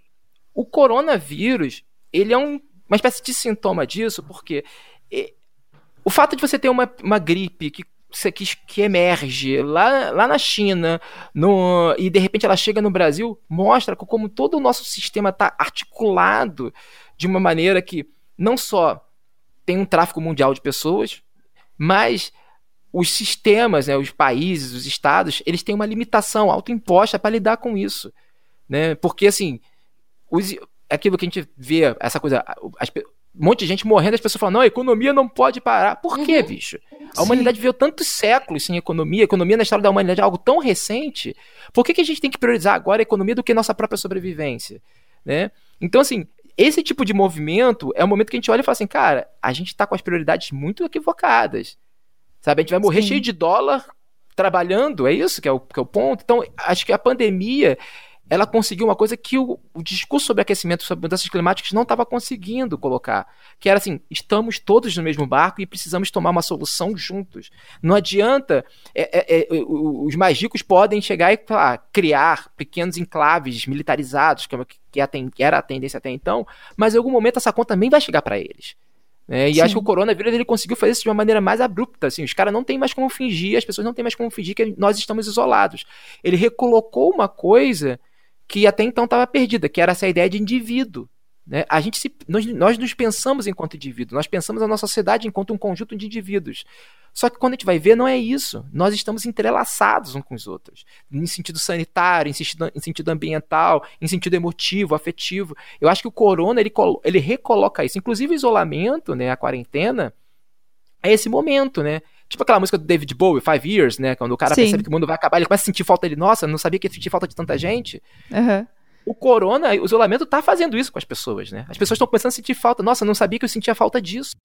o coronavírus, ele é um, uma espécie de sintoma disso, porque o fato de você ter uma, uma gripe que que, que emerge lá, lá na China no, e de repente ela chega no Brasil, mostra como todo o nosso sistema está articulado de uma maneira que não só tem um tráfico mundial de pessoas, mas os sistemas, né, os países, os estados, eles têm uma limitação autoimposta para lidar com isso. Né? Porque, assim, os, aquilo que a gente vê, essa coisa, as, um monte de gente morrendo, as pessoas falam, não, a economia não pode parar. Por uhum. quê, bicho? A Sim. humanidade viveu tantos séculos sem economia, a economia na história da humanidade é algo tão recente. Por que, que a gente tem que priorizar agora a economia do que a nossa própria sobrevivência? Né? Então, assim, esse tipo de movimento é o momento que a gente olha e fala assim, cara, a gente está com as prioridades muito equivocadas. Sabe, a gente vai morrer Sim. cheio de dólar trabalhando, é isso que é, o, que é o ponto. Então, acho que a pandemia ela conseguiu uma coisa que o, o discurso sobre aquecimento, sobre mudanças climáticas não estava conseguindo colocar, que era assim, estamos todos no mesmo barco e precisamos tomar uma solução juntos. Não adianta, é, é, é, os mais ricos podem chegar e criar pequenos enclaves militarizados, que, é que era a tendência até então, mas em algum momento essa conta também vai chegar para eles. É, e Sim. acho que o coronavírus ele conseguiu fazer isso de uma maneira mais abrupta. Assim, os caras não têm mais como fingir, as pessoas não têm mais como fingir que nós estamos isolados. Ele recolocou uma coisa que até então estava perdida, que era essa ideia de indivíduo. Né? A gente se, nós, nós nos pensamos enquanto indivíduo, nós pensamos a nossa sociedade enquanto um conjunto de indivíduos. Só que quando a gente vai ver, não é isso. Nós estamos entrelaçados uns com os outros. Em sentido sanitário, em sentido, em sentido ambiental, em sentido emotivo, afetivo. Eu acho que o corona, ele, ele recoloca isso. Inclusive o isolamento, né, a quarentena, é esse momento, né? Tipo aquela música do David Bowie, Five Years, né? Quando o cara Sim. percebe que o mundo vai acabar, ele começa a sentir falta dele. Nossa, não sabia que ia sentir falta de tanta gente. Uhum. O corona, o isolamento tá fazendo isso com as pessoas, né? As pessoas estão começando a sentir falta. Nossa, não sabia que eu sentia falta disso.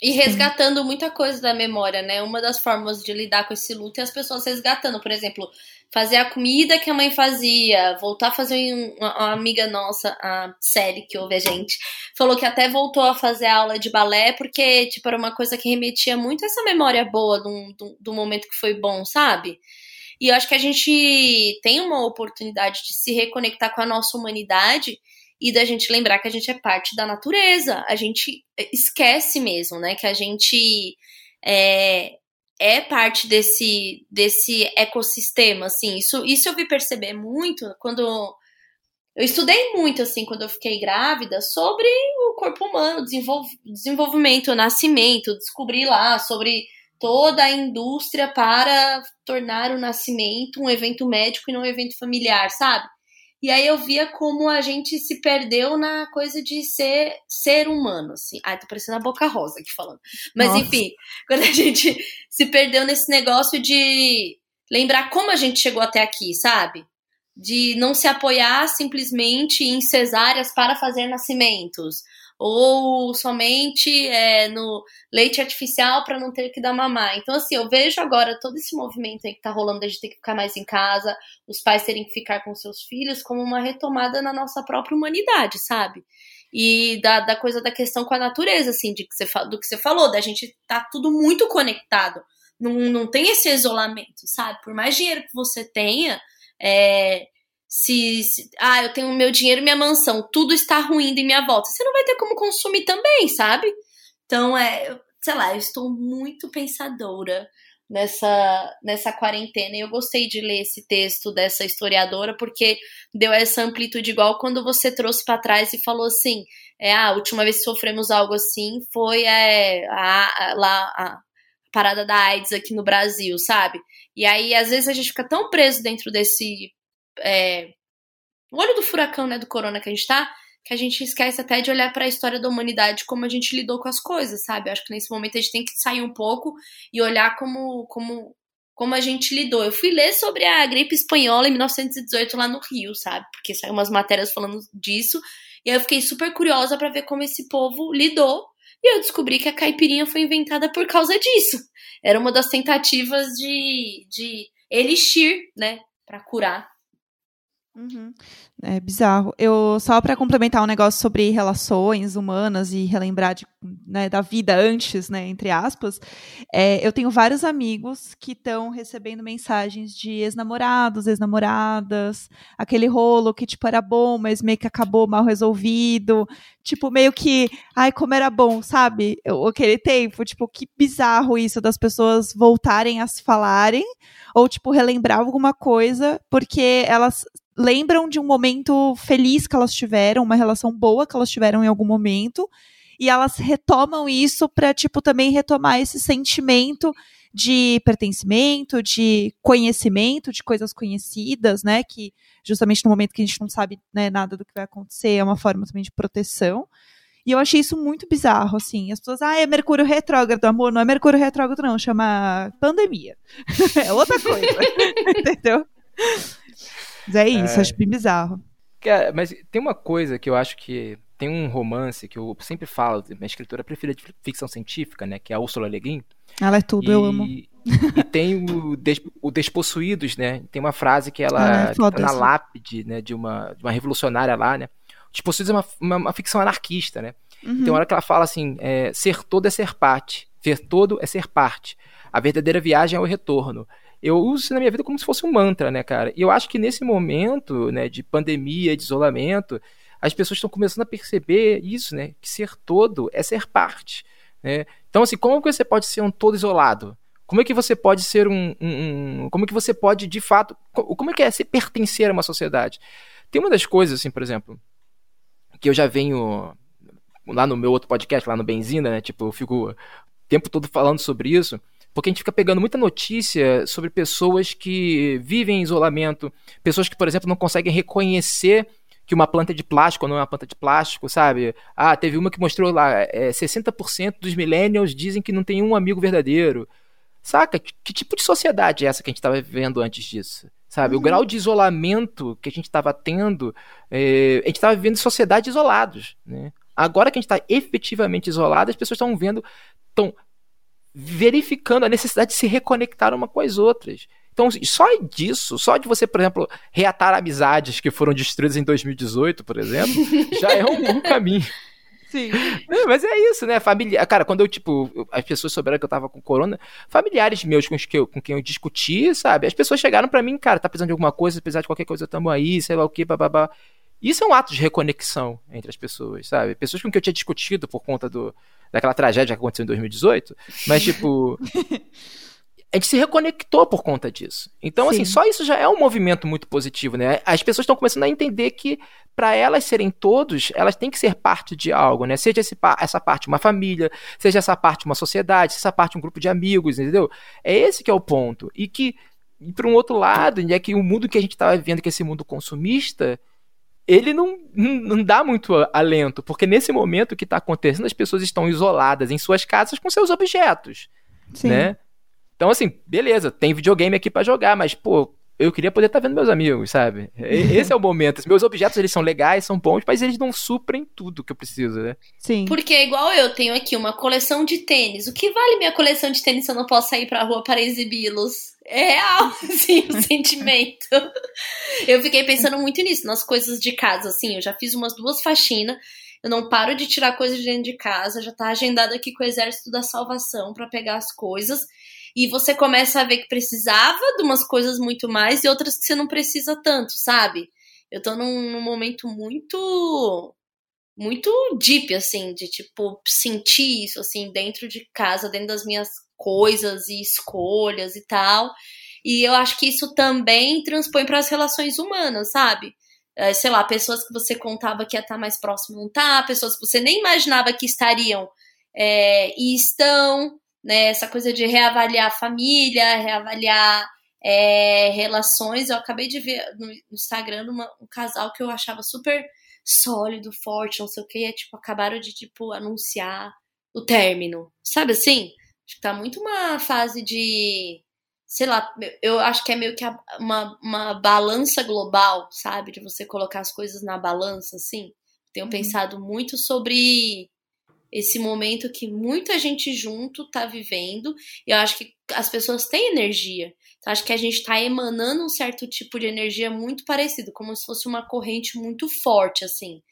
E resgatando muita coisa da memória, né? Uma das formas de lidar com esse luto é as pessoas resgatando. Por exemplo, fazer a comida que a mãe fazia, voltar a fazer uma, uma amiga nossa, a série que ouve a gente, falou que até voltou a fazer aula de balé porque, tipo, era uma coisa que remetia muito a essa memória boa do, do, do momento que foi bom, sabe? E eu acho que a gente tem uma oportunidade de se reconectar com a nossa humanidade e da gente lembrar que a gente é parte da natureza. A gente esquece mesmo, né? Que a gente é, é parte desse, desse ecossistema, assim. Isso, isso eu vi perceber muito quando eu estudei muito, assim, quando eu fiquei grávida, sobre o corpo humano, desenvol desenvolvimento, nascimento, descobri lá sobre toda a indústria para tornar o nascimento um evento médico e não um evento familiar, sabe? E aí eu via como a gente se perdeu na coisa de ser ser humano, assim. Ai, tô parecendo a boca rosa aqui falando. Mas Nossa. enfim, quando a gente se perdeu nesse negócio de lembrar como a gente chegou até aqui, sabe? De não se apoiar simplesmente em cesáreas para fazer nascimentos. Ou somente é, no leite artificial para não ter que dar mamar. Então, assim, eu vejo agora todo esse movimento aí que tá rolando, gente ter que ficar mais em casa, os pais terem que ficar com seus filhos, como uma retomada na nossa própria humanidade, sabe? E da, da coisa da questão com a natureza, assim, de que você, do que você falou, da gente tá tudo muito conectado. Não, não tem esse isolamento, sabe? Por mais dinheiro que você tenha, é, se, se, ah, eu tenho meu dinheiro minha mansão, tudo está ruindo em minha volta, você não vai ter como consumir também, sabe? Então, é, sei lá, eu estou muito pensadora nessa, nessa quarentena. E eu gostei de ler esse texto dessa historiadora, porque deu essa amplitude, igual quando você trouxe para trás e falou assim: é, ah, a última vez que sofremos algo assim foi é, a, lá a parada da AIDS aqui no Brasil, sabe? E aí, às vezes, a gente fica tão preso dentro desse é, o olho do furacão, né, do corona que a gente tá, que a gente esquece até de olhar para a história da humanidade, como a gente lidou com as coisas, sabe? acho que nesse momento a gente tem que sair um pouco e olhar como, como, como a gente lidou. Eu fui ler sobre a gripe espanhola em 1918 lá no Rio, sabe? Porque saiu umas matérias falando disso, e aí eu fiquei super curiosa para ver como esse povo lidou. E eu descobri que a caipirinha foi inventada por causa disso. Era uma das tentativas de, de elixir, né, para curar Uhum. É bizarro. Eu só para complementar um negócio sobre relações humanas e relembrar de, né, da vida antes, né, entre aspas, é, eu tenho vários amigos que estão recebendo mensagens de ex-namorados, ex-namoradas, aquele rolo que tipo era bom, mas meio que acabou mal resolvido, tipo meio que, ai como era bom, sabe? Eu, aquele tempo, tipo que bizarro isso das pessoas voltarem a se falarem ou tipo relembrar alguma coisa porque elas lembram de um momento feliz que elas tiveram, uma relação boa que elas tiveram em algum momento, e elas retomam isso para tipo também retomar esse sentimento de pertencimento, de conhecimento, de coisas conhecidas, né, que justamente no momento que a gente não sabe né, nada do que vai acontecer, é uma forma também de proteção. E eu achei isso muito bizarro, assim. As pessoas, ah, é Mercúrio retrógrado, amor. Não é Mercúrio retrógrado, não. Chama pandemia. é outra coisa. Entendeu? Mas é isso, é... acho bem bizarro. mas tem uma coisa que eu acho que tem um romance que eu sempre falo, minha escritora preferida de ficção científica, né, que é a Ursula Le Guin. Ela é tudo, e, eu amo. E tem o, Des, o Despossuídos, né? Tem uma frase que ela é tá na lápide, né, de uma, de uma revolucionária lá, né? Despossuídos é uma, uma, uma ficção anarquista, né? Uhum. Tem uma hora que ela fala assim, é, ser todo é ser parte, ver todo é ser parte. A verdadeira viagem é o retorno eu uso isso na minha vida como se fosse um mantra, né, cara? E eu acho que nesse momento, né, de pandemia, de isolamento, as pessoas estão começando a perceber isso, né? Que ser todo é ser parte, né? Então, assim, como que você pode ser um todo isolado? Como é que você pode ser um, um, um como é que você pode, de fato, como é que é se pertencer a uma sociedade? Tem uma das coisas, assim, por exemplo, que eu já venho lá no meu outro podcast, lá no Benzina, né? Tipo, eu fico o tempo todo falando sobre isso porque a gente fica pegando muita notícia sobre pessoas que vivem em isolamento, pessoas que, por exemplo, não conseguem reconhecer que uma planta é de plástico ou não é uma planta de plástico, sabe? Ah, teve uma que mostrou lá, é, 60% dos millennials dizem que não tem um amigo verdadeiro. Saca? Que, que tipo de sociedade é essa que a gente estava vivendo antes disso? Sabe? Uhum. O grau de isolamento que a gente estava tendo, é, a gente estava vivendo em sociedades isolados, né? Agora que a gente está efetivamente isolado, as pessoas estão vendo, estão verificando a necessidade de se reconectar uma com as outras. Então, só disso, só de você, por exemplo, reatar amizades que foram destruídas em 2018, por exemplo, já é um bom caminho. Sim. É, mas é isso, né? Família. Cara, quando eu, tipo, as pessoas souberam que eu tava com corona, familiares meus com, que eu, com quem eu discuti, sabe? As pessoas chegaram para mim, cara, tá precisando de alguma coisa, precisar de qualquer coisa, tamo aí, sei lá o que, babá. Isso é um ato de reconexão entre as pessoas, sabe? Pessoas com quem eu tinha discutido por conta do, daquela tragédia que aconteceu em 2018, mas tipo. a gente se reconectou por conta disso. Então, assim, Sim. assim, só isso já é um movimento muito positivo, né? As pessoas estão começando a entender que, para elas serem todos, elas têm que ser parte de algo, né? Seja esse, essa parte uma família, seja essa parte uma sociedade, seja essa parte um grupo de amigos, entendeu? É esse que é o ponto. E que, e por um outro lado, é que o mundo que a gente estava vivendo, que é esse mundo consumista, ele não, não dá muito alento, porque nesse momento que está acontecendo, as pessoas estão isoladas em suas casas com seus objetos, Sim. né? Então, assim, beleza, tem videogame aqui para jogar, mas, pô, eu queria poder estar tá vendo meus amigos, sabe? Esse é o momento. Meus objetos, eles são legais, são bons, mas eles não suprem tudo que eu preciso, né? Sim. Porque é igual eu tenho aqui uma coleção de tênis. O que vale minha coleção de tênis se eu não posso sair pra rua para exibi-los? É real, assim, o sentimento. Eu fiquei pensando muito nisso, nas coisas de casa, assim. Eu já fiz umas duas faxinas. Eu não paro de tirar coisas de dentro de casa. Já tá agendado aqui com o Exército da Salvação para pegar as coisas e você começa a ver que precisava de umas coisas muito mais e outras que você não precisa tanto, sabe? Eu tô num, num momento muito muito deep assim, de tipo sentir isso assim dentro de casa, dentro das minhas coisas e escolhas e tal. E eu acho que isso também transpõe para as relações humanas, sabe? É, sei lá, pessoas que você contava que ia estar mais próximo não tá, pessoas que você nem imaginava que estariam é, e estão né? Essa coisa de reavaliar a família, reavaliar é, relações. Eu acabei de ver no Instagram uma, um casal que eu achava super sólido, forte, não sei o que, e é tipo, acabaram de tipo anunciar o término. Sabe assim? Acho que tá muito uma fase de. Sei lá, eu acho que é meio que uma, uma balança global, sabe? De você colocar as coisas na balança, assim. Tenho uhum. pensado muito sobre esse momento que muita gente junto tá vivendo. E eu acho que as pessoas têm energia. Então, acho que a gente tá emanando um certo tipo de energia muito parecido, como se fosse uma corrente muito forte, assim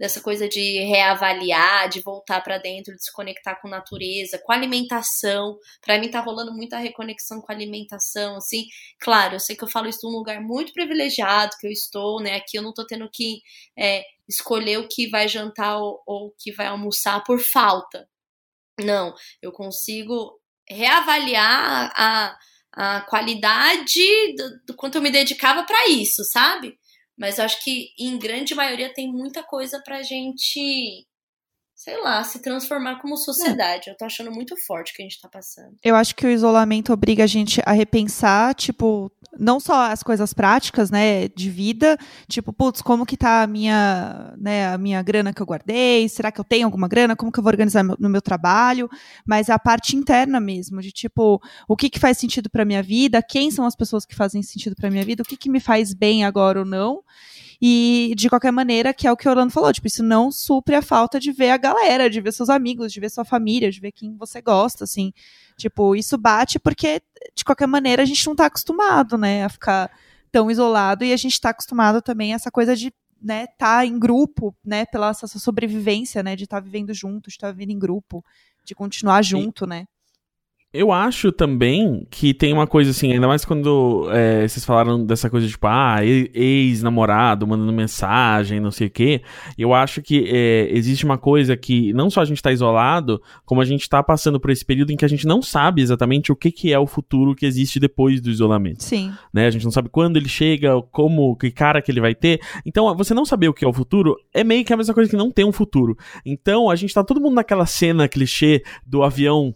dessa coisa de reavaliar, de voltar para dentro, de se conectar com natureza, com alimentação. Para mim tá rolando muita reconexão com a alimentação, assim. Claro, eu sei que eu falo isso num lugar muito privilegiado que eu estou, né? Aqui eu não tô tendo que é, escolher o que vai jantar ou, o que vai almoçar por falta. Não, eu consigo reavaliar a, a qualidade do, do quanto eu me dedicava para isso, sabe? Mas acho que, em grande maioria, tem muita coisa pra gente sei lá, se transformar como sociedade. É. Eu tô achando muito forte o que a gente tá passando. Eu acho que o isolamento obriga a gente a repensar, tipo, não só as coisas práticas, né, de vida, tipo, putz, como que tá a minha, né, a minha grana que eu guardei? Será que eu tenho alguma grana? Como que eu vou organizar no meu trabalho? Mas a parte interna mesmo, de tipo, o que que faz sentido para minha vida? Quem são as pessoas que fazem sentido para minha vida? O que que me faz bem agora ou não? E, de qualquer maneira, que é o que o Orlando falou, tipo, isso não supre a falta de ver a galera, de ver seus amigos, de ver sua família, de ver quem você gosta, assim. Tipo, isso bate porque, de qualquer maneira, a gente não tá acostumado, né, a ficar tão isolado e a gente tá acostumado também a essa coisa de né, tá em grupo, né, pela essa sobrevivência, né, de estar tá vivendo junto, de estar tá vivendo em grupo, de continuar junto, e, né. Eu acho também que tem uma coisa assim, ainda mais quando é, vocês falaram dessa coisa de tipo, ah, ex-namorado mandando mensagem, não sei o quê. Eu acho que é, existe uma coisa que não só a gente tá isolado, como a gente tá passando por esse período em que a gente não sabe exatamente o que, que é o futuro que existe depois do isolamento. Sim. Né? A gente não sabe quando ele chega, como, que cara que ele vai ter. Então, você não saber o que é o futuro é meio que a mesma coisa que não ter um futuro. Então, a gente tá todo mundo naquela cena clichê do avião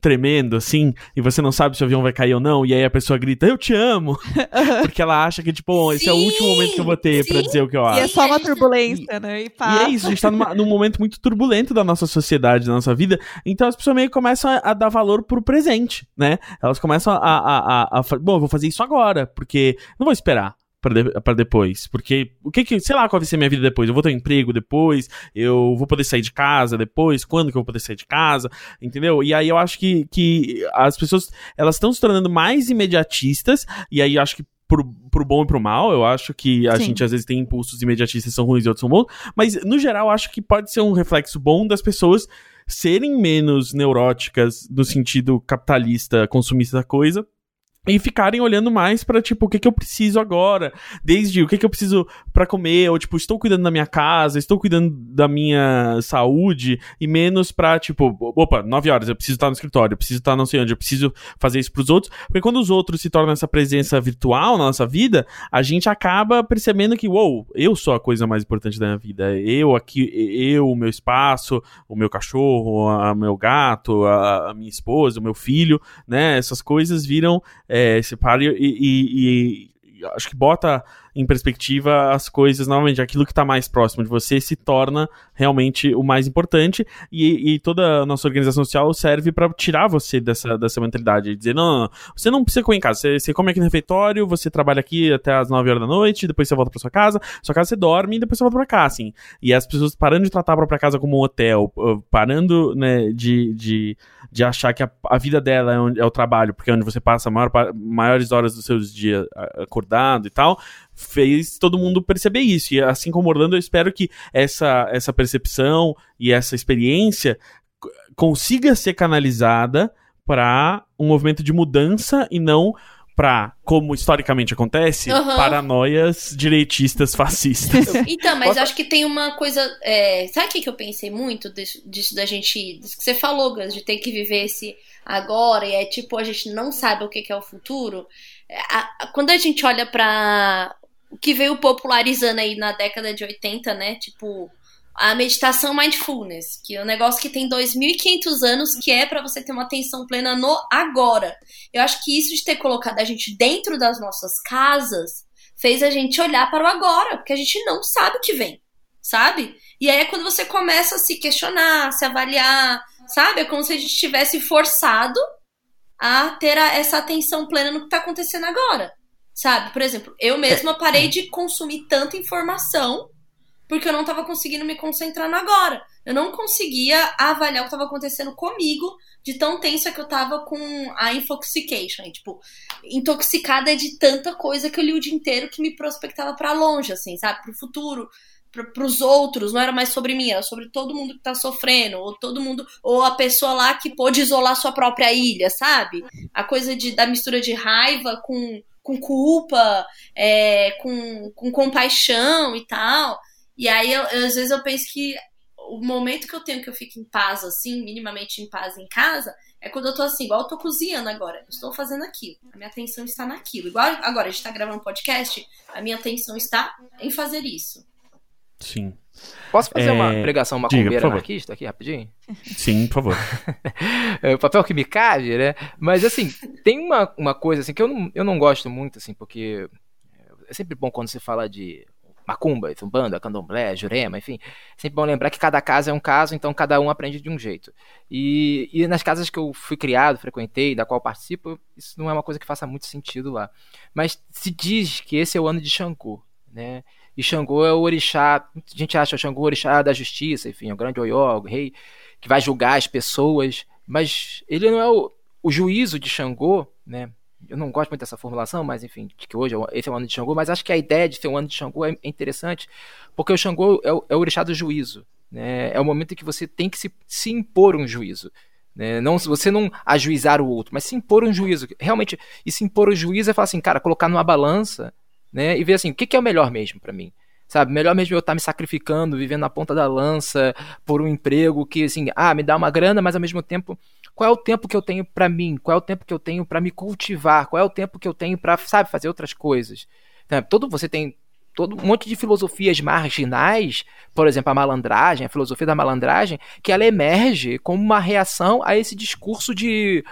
tremendo, assim, e você não sabe se o avião vai cair ou não, e aí a pessoa grita, eu te amo! Porque ela acha que, tipo, sim, esse é o último momento que eu vou ter sim. pra dizer o que eu acho. E é só uma turbulência, e, né? E, e, é isso, a gente tá numa, num momento muito turbulento da nossa sociedade, da nossa vida, então as pessoas meio que começam a, a dar valor pro presente, né? Elas começam a, a, a, a, Bom, eu vou fazer isso agora, porque não vou esperar para de, depois. Porque o que que, sei lá qual vai ser minha vida depois. Eu vou ter um emprego depois, eu vou poder sair de casa depois, quando que eu vou poder sair de casa, entendeu? E aí eu acho que, que as pessoas, elas estão se tornando mais imediatistas, e aí eu acho que pro, pro bom e pro mal, eu acho que a Sim. gente às vezes tem impulsos imediatistas que são ruins e outros são bons, mas no geral eu acho que pode ser um reflexo bom das pessoas serem menos neuróticas no sentido capitalista, consumista da coisa, e ficarem olhando mais para tipo o que que eu preciso agora, desde o que que eu preciso para comer, ou tipo, estou cuidando da minha casa, estou cuidando da minha saúde e menos para tipo, opa, nove horas, eu preciso estar no escritório, eu preciso estar não sei onde, eu preciso fazer isso pros outros, porque quando os outros se tornam essa presença virtual na nossa vida, a gente acaba percebendo que, uou, eu sou a coisa mais importante da minha vida, eu aqui, eu, o meu espaço, o meu cachorro, o meu gato, a, a minha esposa, o meu filho, né, essas coisas viram é, esse par e, e, e, acho que bota em perspectiva as coisas, novamente, aquilo que está mais próximo de você se torna realmente o mais importante e, e toda a nossa organização social serve para tirar você dessa, dessa mentalidade, dizer, não, não, não, você não precisa comer em casa, você, você come aqui no refeitório, você trabalha aqui até as 9 horas da noite, depois você volta para sua casa, sua casa você dorme e depois você volta para cá, assim. E as pessoas parando de tratar a própria casa como um hotel, uh, parando, né, de, de, de achar que a, a vida dela é, onde, é, o trabalho, porque é onde você passa maior, maiores horas dos seus dias acordado e tal, fez todo mundo perceber isso. E assim como Orlando, eu espero que essa, essa percepção e essa experiência consiga ser canalizada para um movimento de mudança e não para, como historicamente acontece, uhum. paranoias direitistas fascistas. Então, mas acho que tem uma coisa. É, sabe o que, que eu pensei muito disso, disso da gente. Disso que você falou, Gus, de ter que viver esse agora, e é tipo, a gente não sabe o que, que é o futuro. É, a, a, quando a gente olha para que veio popularizando aí na década de 80, né? Tipo, a meditação mindfulness, que é um negócio que tem 2.500 anos, que é para você ter uma atenção plena no agora. Eu acho que isso de ter colocado a gente dentro das nossas casas fez a gente olhar para o agora, porque a gente não sabe o que vem, sabe? E aí é quando você começa a se questionar, se avaliar, sabe? É como se a gente tivesse forçado a ter essa atenção plena no que está acontecendo agora, sabe? Por exemplo, eu mesma parei de consumir tanta informação porque eu não estava conseguindo me concentrar no agora. Eu não conseguia avaliar o que estava acontecendo comigo, de tão tensa que eu estava com a infoxication. E, tipo, intoxicada de tanta coisa que eu li o dia inteiro que me prospectava para longe, assim, sabe? Pro futuro, para os outros, não era mais sobre mim, era sobre todo mundo que tá sofrendo, ou todo mundo, ou a pessoa lá que pôde isolar sua própria ilha, sabe? A coisa de, da mistura de raiva com, com culpa, é, com, com compaixão e tal. E aí, eu, às vezes, eu penso que o momento que eu tenho que eu fico em paz, assim, minimamente em paz em casa, é quando eu tô assim, igual eu tô cozinhando agora. Eu estou fazendo aquilo. A minha atenção está naquilo. Igual agora a gente tá gravando um podcast, a minha atenção está em fazer isso. Sim. Posso fazer é... uma pregação macumbeira anarquista aqui, rapidinho? Sim, por favor. é o papel que me cabe, né? Mas, assim, tem uma, uma coisa, assim, que eu não, eu não gosto muito, assim, porque é sempre bom quando se fala de macumba, zumbanda, candomblé, jurema, enfim. Sempre bom lembrar que cada casa é um caso, então cada um aprende de um jeito. E, e nas casas que eu fui criado, frequentei, da qual participo, isso não é uma coisa que faça muito sentido lá. Mas se diz que esse é o ano de Xangô, né? E Xangô é o orixá, a gente acha o Xangô o orixá da justiça, enfim, é o grande oió, o rei que vai julgar as pessoas, mas ele não é o, o juízo de Xangô, né? eu não gosto muito dessa formulação, mas enfim, de que hoje esse é o ano de Xangô, mas acho que a ideia de ser um ano de Xangô é interessante, porque o Xangô é o, é o orixá do juízo. Né? É o momento em que você tem que se, se impor um juízo. Né? Não, você não ajuizar o outro, mas se impor um juízo. Realmente, e se impor o juízo é falar assim, cara, colocar numa balança né? e ver assim, o que, que é o melhor mesmo para mim? Sabe, melhor mesmo eu estar tá me sacrificando, vivendo na ponta da lança por um emprego que, assim, ah, me dá uma grana, mas ao mesmo tempo qual é o tempo que eu tenho para mim? Qual é o tempo que eu tenho para me cultivar? Qual é o tempo que eu tenho para, sabe, fazer outras coisas? Então, todo você tem todo um monte de filosofias marginais, por exemplo, a malandragem, a filosofia da malandragem, que ela emerge como uma reação a esse discurso de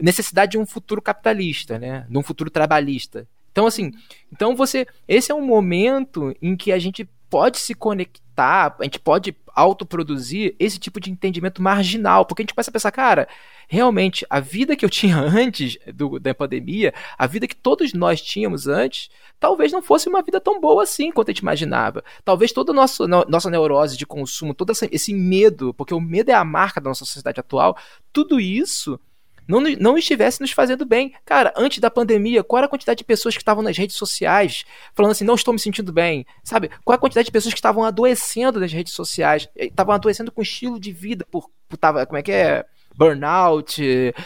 necessidade de um futuro capitalista, né? De um futuro trabalhista. Então, assim, então você. Esse é um momento em que a gente pode se conectar, a gente pode autoproduzir esse tipo de entendimento marginal, porque a gente começa a pensar, cara, realmente a vida que eu tinha antes do, da pandemia, a vida que todos nós tínhamos antes, talvez não fosse uma vida tão boa assim quanto a gente imaginava. Talvez toda a nossa, nossa neurose de consumo, todo esse medo, porque o medo é a marca da nossa sociedade atual, tudo isso não, não estivesse nos fazendo bem. Cara, antes da pandemia, qual era a quantidade de pessoas que estavam nas redes sociais falando assim, não estou me sentindo bem? Sabe? Qual a quantidade de pessoas que estavam adoecendo nas redes sociais? Estavam adoecendo com estilo de vida, por, por tava, como é que é? Burnout,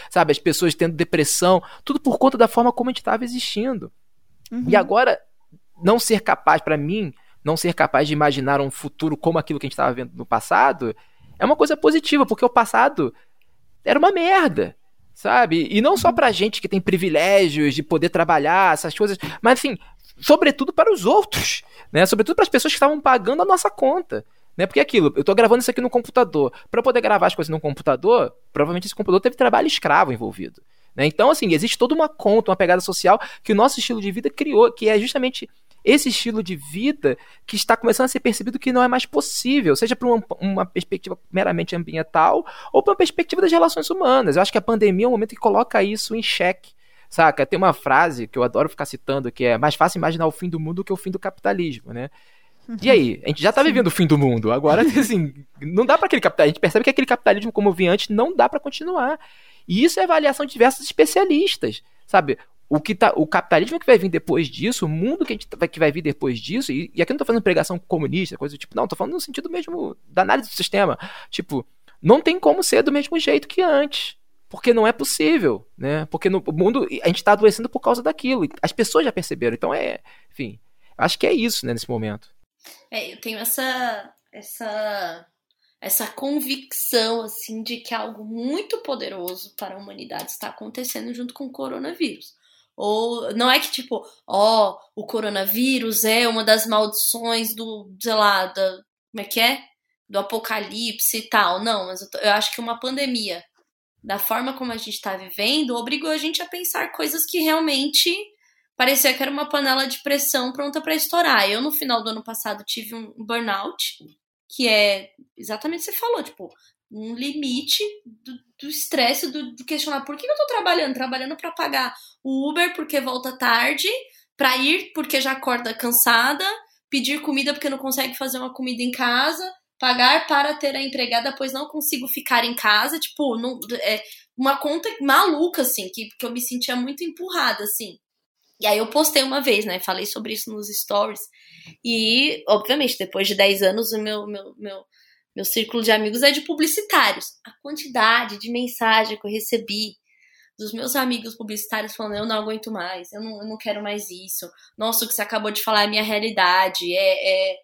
sabe? As pessoas tendo depressão, tudo por conta da forma como a gente estava existindo. Uhum. E agora, não ser capaz, para mim, não ser capaz de imaginar um futuro como aquilo que a gente estava vendo no passado, é uma coisa positiva, porque o passado era uma merda sabe? E não só pra gente que tem privilégios de poder trabalhar, essas coisas, mas assim, sobretudo para os outros, né? Sobretudo para as pessoas que estavam pagando a nossa conta. Né? Porque é aquilo, eu estou gravando isso aqui no computador. Para poder gravar as coisas no computador, provavelmente esse computador teve trabalho escravo envolvido. Né? Então, assim, existe toda uma conta, uma pegada social que o nosso estilo de vida criou, que é justamente esse estilo de vida que está começando a ser percebido que não é mais possível, seja por uma, uma perspectiva meramente ambiental ou por uma perspectiva das relações humanas. Eu acho que a pandemia é um momento que coloca isso em xeque. Saca? Tem uma frase que eu adoro ficar citando que é mais fácil imaginar o fim do mundo que o fim do capitalismo, né? E aí? A gente já tá vivendo o fim do mundo. Agora, assim, não dá para aquele capitalismo. A gente percebe que aquele capitalismo, como eu vi antes, não dá para continuar. E isso é avaliação de diversos especialistas. Sabe? O, que tá, o capitalismo que vai vir depois disso, o mundo que, a gente vai, que vai vir depois disso, e, e aqui eu não tô fazendo pregação comunista, coisa do tipo, não, tô falando no sentido mesmo da análise do sistema. Tipo, não tem como ser do mesmo jeito que antes. Porque não é possível, né? Porque no mundo a gente está adoecendo por causa daquilo. As pessoas já perceberam. Então é, enfim, acho que é isso, né, nesse momento. É, eu tenho essa essa essa convicção assim de que algo muito poderoso para a humanidade está acontecendo junto com o coronavírus. Ou não é que tipo, ó, oh, o coronavírus é uma das maldições do, sei lá, da, como é que é? Do apocalipse e tal. Não, mas eu, eu acho que uma pandemia da forma como a gente está vivendo, obrigou a gente a pensar coisas que realmente parecia que era uma panela de pressão pronta para estourar. Eu, no final do ano passado, tive um burnout, que é exatamente o que você falou, tipo, um limite do estresse, do, do, questionar por que eu tô trabalhando? Trabalhando para pagar o Uber porque volta tarde, para ir porque já acorda cansada, pedir comida porque não consegue fazer uma comida em casa, pagar para ter a empregada, pois não consigo ficar em casa, tipo, não, é uma conta maluca, assim, que, que eu me sentia muito empurrada, assim. E aí eu postei uma vez, né, falei sobre isso nos stories, e, obviamente, depois de 10 anos, o meu, meu, meu, meu círculo de amigos é de publicitários. A quantidade de mensagem que eu recebi dos meus amigos publicitários falando, eu não aguento mais, eu não, eu não quero mais isso, nossa, o que você acabou de falar é minha realidade, é, é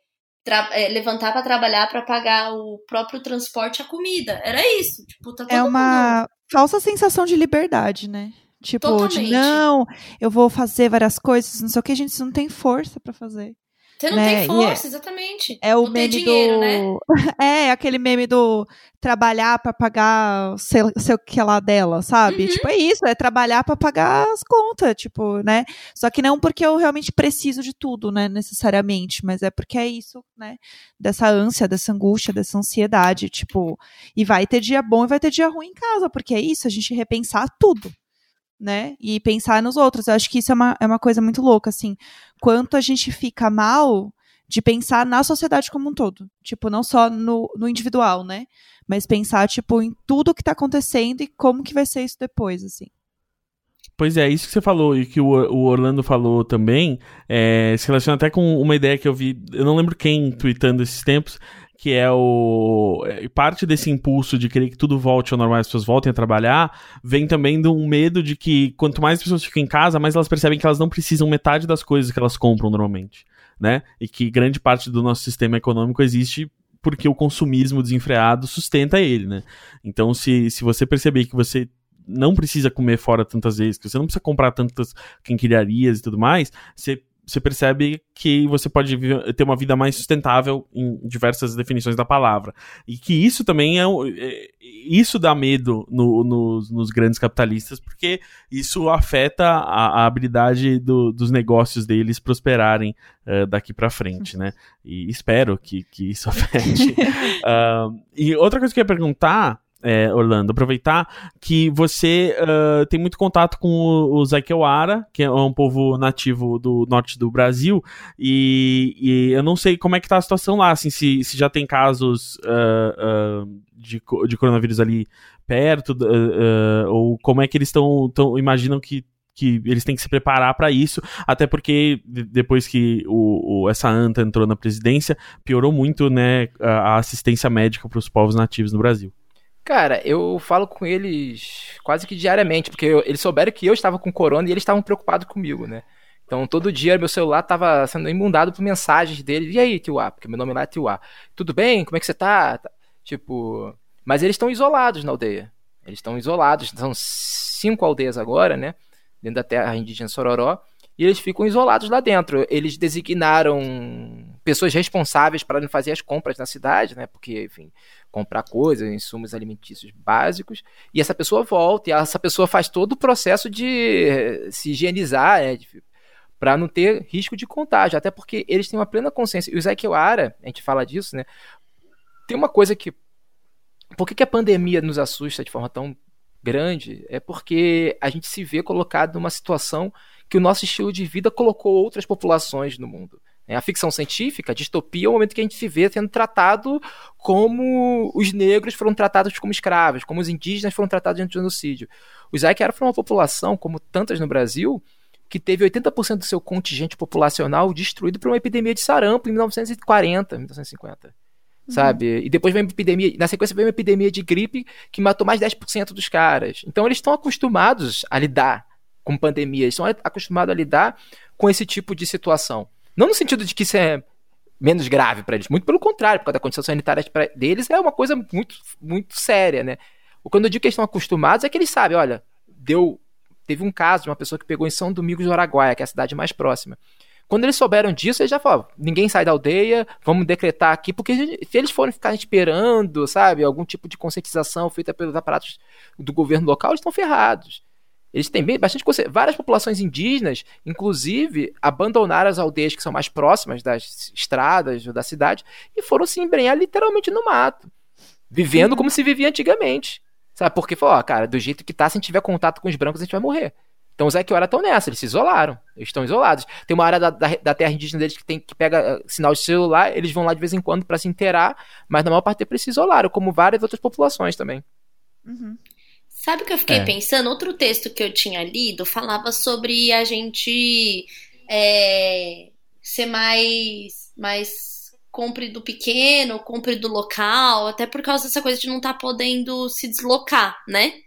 é, levantar para trabalhar para pagar o próprio transporte e a comida. Era isso. Tipo, tá é uma mundo... falsa sensação de liberdade, né? Tipo, de não, eu vou fazer várias coisas, não sei o que, a gente não tem força para fazer. Você não né? tem força, é, exatamente. É o meme dinheiro, do. Né? É, aquele meme do trabalhar para pagar sei, sei o que lá dela, sabe? Uhum. Tipo, é isso, é trabalhar para pagar as contas, tipo, né? Só que não porque eu realmente preciso de tudo, né, necessariamente, mas é porque é isso, né? Dessa ânsia, dessa angústia, dessa ansiedade, tipo, e vai ter dia bom e vai ter dia ruim em casa, porque é isso, a gente repensar tudo, né? E pensar nos outros. Eu acho que isso é uma, é uma coisa muito louca, assim. Quanto a gente fica mal de pensar na sociedade como um todo. Tipo, não só no, no individual, né? Mas pensar, tipo, em tudo que tá acontecendo e como que vai ser isso depois, assim. Pois é, isso que você falou e que o, o Orlando falou também, é, se relaciona até com uma ideia que eu vi, eu não lembro quem tweetando esses tempos, que é o. É, parte desse impulso de querer que tudo volte ao normal, as pessoas voltem a trabalhar, vem também de um medo de que quanto mais pessoas ficam em casa, mais elas percebem que elas não precisam metade das coisas que elas compram normalmente, né? E que grande parte do nosso sistema econômico existe porque o consumismo desenfreado sustenta ele, né? Então, se, se você perceber que você não precisa comer fora tantas vezes, que você não precisa comprar tantas quinquilharias e tudo mais, você você percebe que você pode ter uma vida mais sustentável em diversas definições da palavra. E que isso também é. é isso dá medo no, nos, nos, grandes capitalistas, porque isso afeta a, a habilidade do, dos negócios deles prosperarem uh, daqui para frente, né? E espero que, que isso afete. uh, e outra coisa que eu ia perguntar é, Orlando, aproveitar que você uh, tem muito contato com o, o Zaikewara, que é um povo nativo do norte do Brasil, e, e, eu não sei como é que tá a situação lá, assim, se, se já tem casos uh, uh, de, de coronavírus ali perto, ou como é que eles estão, imaginam que que eles têm que se preparar para isso, até porque depois que o, o, essa anta entrou na presidência, piorou muito né, a assistência médica para os povos nativos no Brasil. Cara, eu falo com eles quase que diariamente, porque eu, eles souberam que eu estava com corona e eles estavam preocupados comigo, né? Então todo dia meu celular estava sendo inundado por mensagens deles. E aí, Tiuá? Porque meu nome lá é Tiuá. Tudo bem? Como é que você tá? tá tipo. Mas eles estão isolados na aldeia. Eles estão isolados. São cinco aldeias agora, né? Dentro da terra indígena Sororó. E eles ficam isolados lá dentro. Eles designaram pessoas responsáveis para fazer as compras na cidade, né? Porque, enfim, comprar coisas, insumos alimentícios básicos, e essa pessoa volta, e essa pessoa faz todo o processo de se higienizar, né? para não ter risco de contágio, até porque eles têm uma plena consciência. E o Ezequiel Ara, a gente fala disso, né? Tem uma coisa que. Por que, que a pandemia nos assusta de forma tão grande? É porque a gente se vê colocado numa situação que o nosso estilo de vida colocou outras populações no mundo. É, a ficção científica, a distopia, é o momento que a gente se vê sendo tratado como os negros foram tratados como escravos, como os indígenas foram tratados dentro do genocídio. O Isaac era uma população, como tantas no Brasil, que teve 80% do seu contingente populacional destruído por uma epidemia de sarampo em 1940, 1950. Uhum. Sabe? E depois veio uma epidemia, na sequência veio uma epidemia de gripe que matou mais 10% dos caras. Então eles estão acostumados a lidar com pandemias, estão acostumados a lidar com esse tipo de situação. Não no sentido de que isso é menos grave para eles, muito pelo contrário, porque a condição sanitária deles é uma coisa muito, muito séria, né? Quando eu digo que eles estão acostumados, é que eles sabem, olha, deu Teve um caso de uma pessoa que pegou em São Domingos do Araguaia, que é a cidade mais próxima. Quando eles souberam disso, eles já falaram: ninguém sai da aldeia, vamos decretar aqui, porque se eles forem ficar esperando, sabe, algum tipo de conscientização feita pelos aparatos do governo local, eles estão ferrados. Eles têm bem, bastante várias populações indígenas, inclusive, abandonaram as aldeias que são mais próximas das estradas ou da cidade e foram se embrenhar literalmente no mato, vivendo uhum. como se vivia antigamente. Sabe? Porque falou, ó, cara, do jeito que tá, se a gente tiver contato com os brancos, a gente vai morrer. Então os Equiora estão nessa, eles se isolaram, eles estão isolados. Tem uma área da, da, da, terra indígena deles que, tem, que pega uh, sinal de celular, eles vão lá de vez em quando para se inteirar, mas na maior parte deles se isolaram, como várias outras populações também. Uhum. Sabe o que eu fiquei é. pensando? Outro texto que eu tinha lido falava sobre a gente é, ser mais, mais compre do pequeno, compre do local, até por causa dessa coisa de não estar tá podendo se deslocar, né?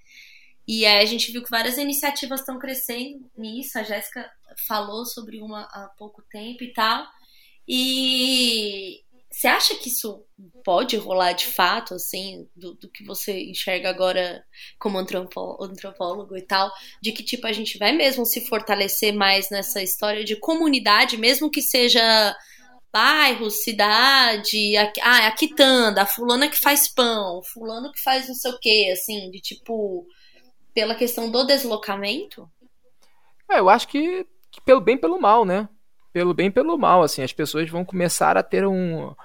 E aí a gente viu que várias iniciativas estão crescendo nisso. A Jéssica falou sobre uma há pouco tempo e tal. E você acha que isso pode rolar de fato, assim, do, do que você enxerga agora como antropólogo e tal? De que, tipo, a gente vai mesmo se fortalecer mais nessa história de comunidade, mesmo que seja bairro, cidade, a, ah, é a quitanda, a fulana que faz pão, fulano que faz não sei o que, assim, de tipo, pela questão do deslocamento? É, eu acho que, que pelo bem pelo mal, né? Pelo bem pelo mal, assim, as pessoas vão começar a ter um.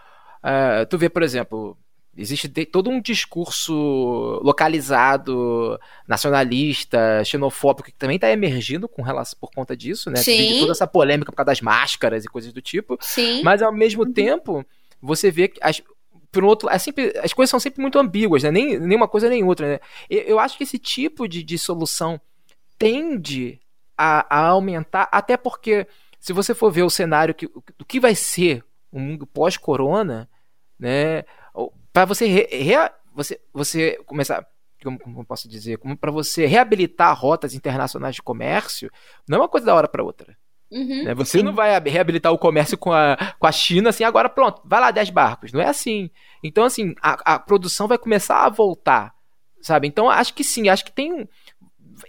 Uh, tu vê, por exemplo, Existe todo um discurso localizado, nacionalista, xenofóbico, que também está emergindo com relação, por conta disso, né? Sim. toda essa polêmica por causa das máscaras e coisas do tipo. Sim. Mas ao mesmo uhum. tempo, você vê que as, por um outro, é sempre, as coisas são sempre muito ambíguas, né? Nem, nem uma coisa nem outra, né? Eu, eu acho que esse tipo de, de solução tende a, a, aumentar, até porque se você for ver o cenário que, do que vai ser o mundo pós-corona, né? para você re, re, você você começar como, como posso dizer, como para você reabilitar rotas internacionais de comércio, não é uma coisa da hora para outra. Uhum, né? Você sim. não vai reabilitar o comércio com a, com a China assim, agora pronto, vai lá 10 barcos. Não é assim. Então, assim, a, a produção vai começar a voltar, sabe? Então, acho que sim, acho que tem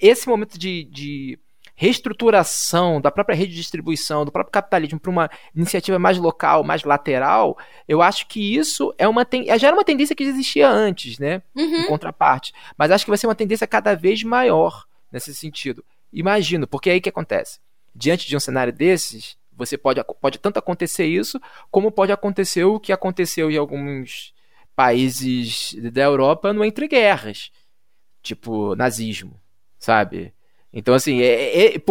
esse momento de, de reestruturação da própria rede de distribuição, do próprio capitalismo para uma iniciativa mais local, mais lateral, eu acho que isso é uma ten... já era uma tendência que existia antes, né? Uhum. Em contraparte. Mas acho que vai ser uma tendência cada vez maior nesse sentido. Imagino, porque aí que acontece? Diante de um cenário desses, você pode, pode tanto acontecer isso, como pode acontecer o que aconteceu em alguns países da Europa no entre guerras, tipo nazismo, sabe? Então, assim, é, é, é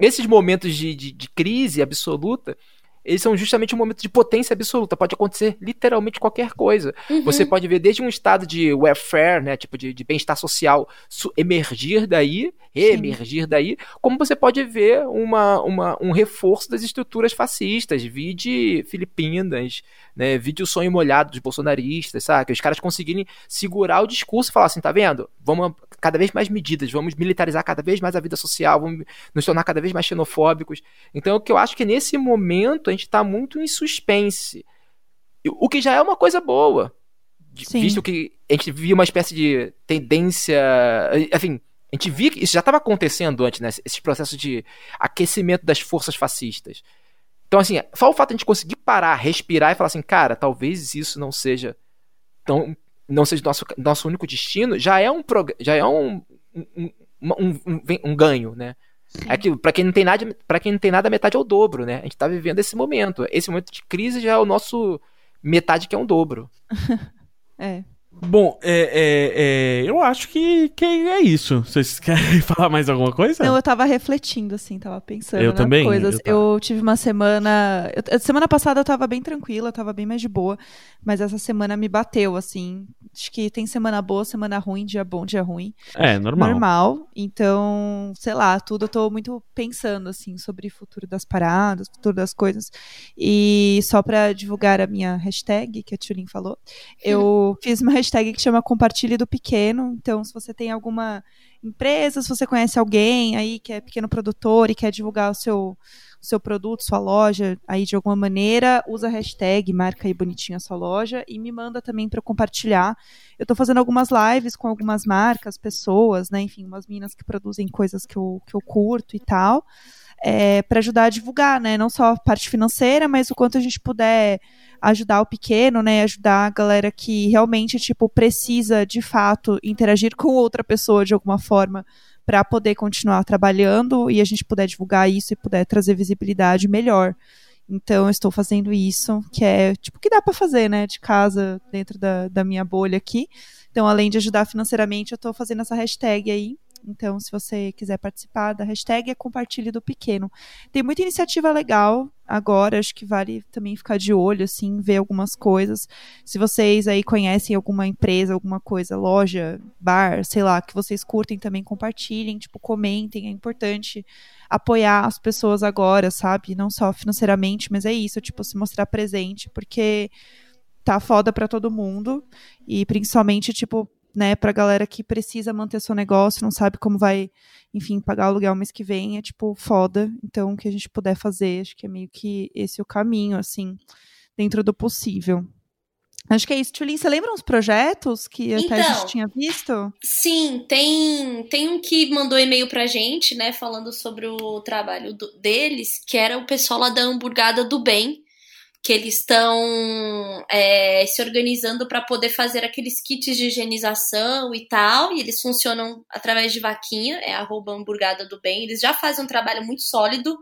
esses momentos de, de, de, crise absoluta, eles são justamente um momento de potência absoluta. Pode acontecer literalmente qualquer coisa. Uhum. Você pode ver desde um estado de welfare, né, tipo de, de bem-estar social, emergir daí, emergir daí, como você pode ver uma, uma, um reforço das estruturas fascistas, vide Filipinas, né, vide o sonho molhado dos bolsonaristas, sabe? Que os caras conseguirem segurar o discurso e falar assim, tá vendo? Vamos cada vez mais medidas, vamos militarizar cada vez mais a vida social, vamos nos tornar cada vez mais xenofóbicos. Então, o que eu acho que nesse momento a gente está muito em suspense. O que já é uma coisa boa. Sim. Visto que a gente via uma espécie de tendência. Enfim, a gente via que isso já estava acontecendo antes, né? Esses processos de aquecimento das forças fascistas. Então, assim, só o fato de a gente conseguir parar, respirar e falar assim, cara, talvez isso não seja tão não seja nosso, nosso único destino, já é um, já é um, um, um, um, um ganho, né? É aquilo, para quem não tem nada, para quem não tem nada, metade é o dobro, né? A gente tá vivendo esse momento. Esse momento de crise já é o nosso metade que é um dobro. É. Bom, é, é, é, eu acho que, que é isso. Vocês querem falar mais alguma coisa? Não, eu tava refletindo, assim, tava pensando Eu também, coisas. eu Eu, tava. tive uma semana. eu- semana passada eu tava bem tranquila, eu tava bem mais de boa. Mas essa semana me bateu, assim. Acho que tem semana boa, semana ruim, dia bom, dia ruim. É, normal. normal. Então, sei lá, tudo eu tô muito pensando assim sobre o futuro das paradas, futuro das coisas. E só pra divulgar a minha hashtag que a Tulin falou, eu fiz uma hashtag que chama Compartilhe do Pequeno. Então, se você tem alguma empresa, se você conhece alguém aí que é pequeno produtor e quer divulgar o seu o seu produto, sua loja, aí de alguma maneira, usa a hashtag, marca aí bonitinho a sua loja e me manda também para compartilhar. Eu tô fazendo algumas lives com algumas marcas, pessoas, né? Enfim, umas meninas que produzem coisas que eu, que eu curto e tal. É, para ajudar a divulgar, né? Não só a parte financeira, mas o quanto a gente puder ajudar o pequeno, né? Ajudar a galera que realmente, tipo, precisa de fato interagir com outra pessoa de alguma forma para poder continuar trabalhando e a gente puder divulgar isso e puder trazer visibilidade melhor. Então, eu estou fazendo isso, que é tipo que dá para fazer, né? De casa, dentro da, da minha bolha aqui. Então, além de ajudar financeiramente, eu estou fazendo essa hashtag aí. Então, se você quiser participar da hashtag, é compartilhe do pequeno. Tem muita iniciativa legal agora, acho que vale também ficar de olho, assim, ver algumas coisas. Se vocês aí conhecem alguma empresa, alguma coisa, loja, bar, sei lá, que vocês curtem também, compartilhem, tipo, comentem. É importante apoiar as pessoas agora, sabe? Não só financeiramente, mas é isso, tipo, se mostrar presente, porque tá foda pra todo mundo. E principalmente, tipo, né, pra galera que precisa manter seu negócio, não sabe como vai, enfim, pagar o aluguel mês que vem, é tipo foda. Então, o que a gente puder fazer, acho que é meio que esse o caminho, assim, dentro do possível. Acho que é isso. Tulin, você lembra uns projetos que até a Então. gente tinha visto? Sim, tem, tem um que mandou e-mail pra gente, né, falando sobre o trabalho do- deles, que era o pessoal lá da Hamburgada do Bem, que eles estão é, se organizando para poder fazer aqueles kits de higienização e tal, e eles funcionam através de vaquinha, é arroba Hamburgada do Bem. Eles já fazem um trabalho muito sólido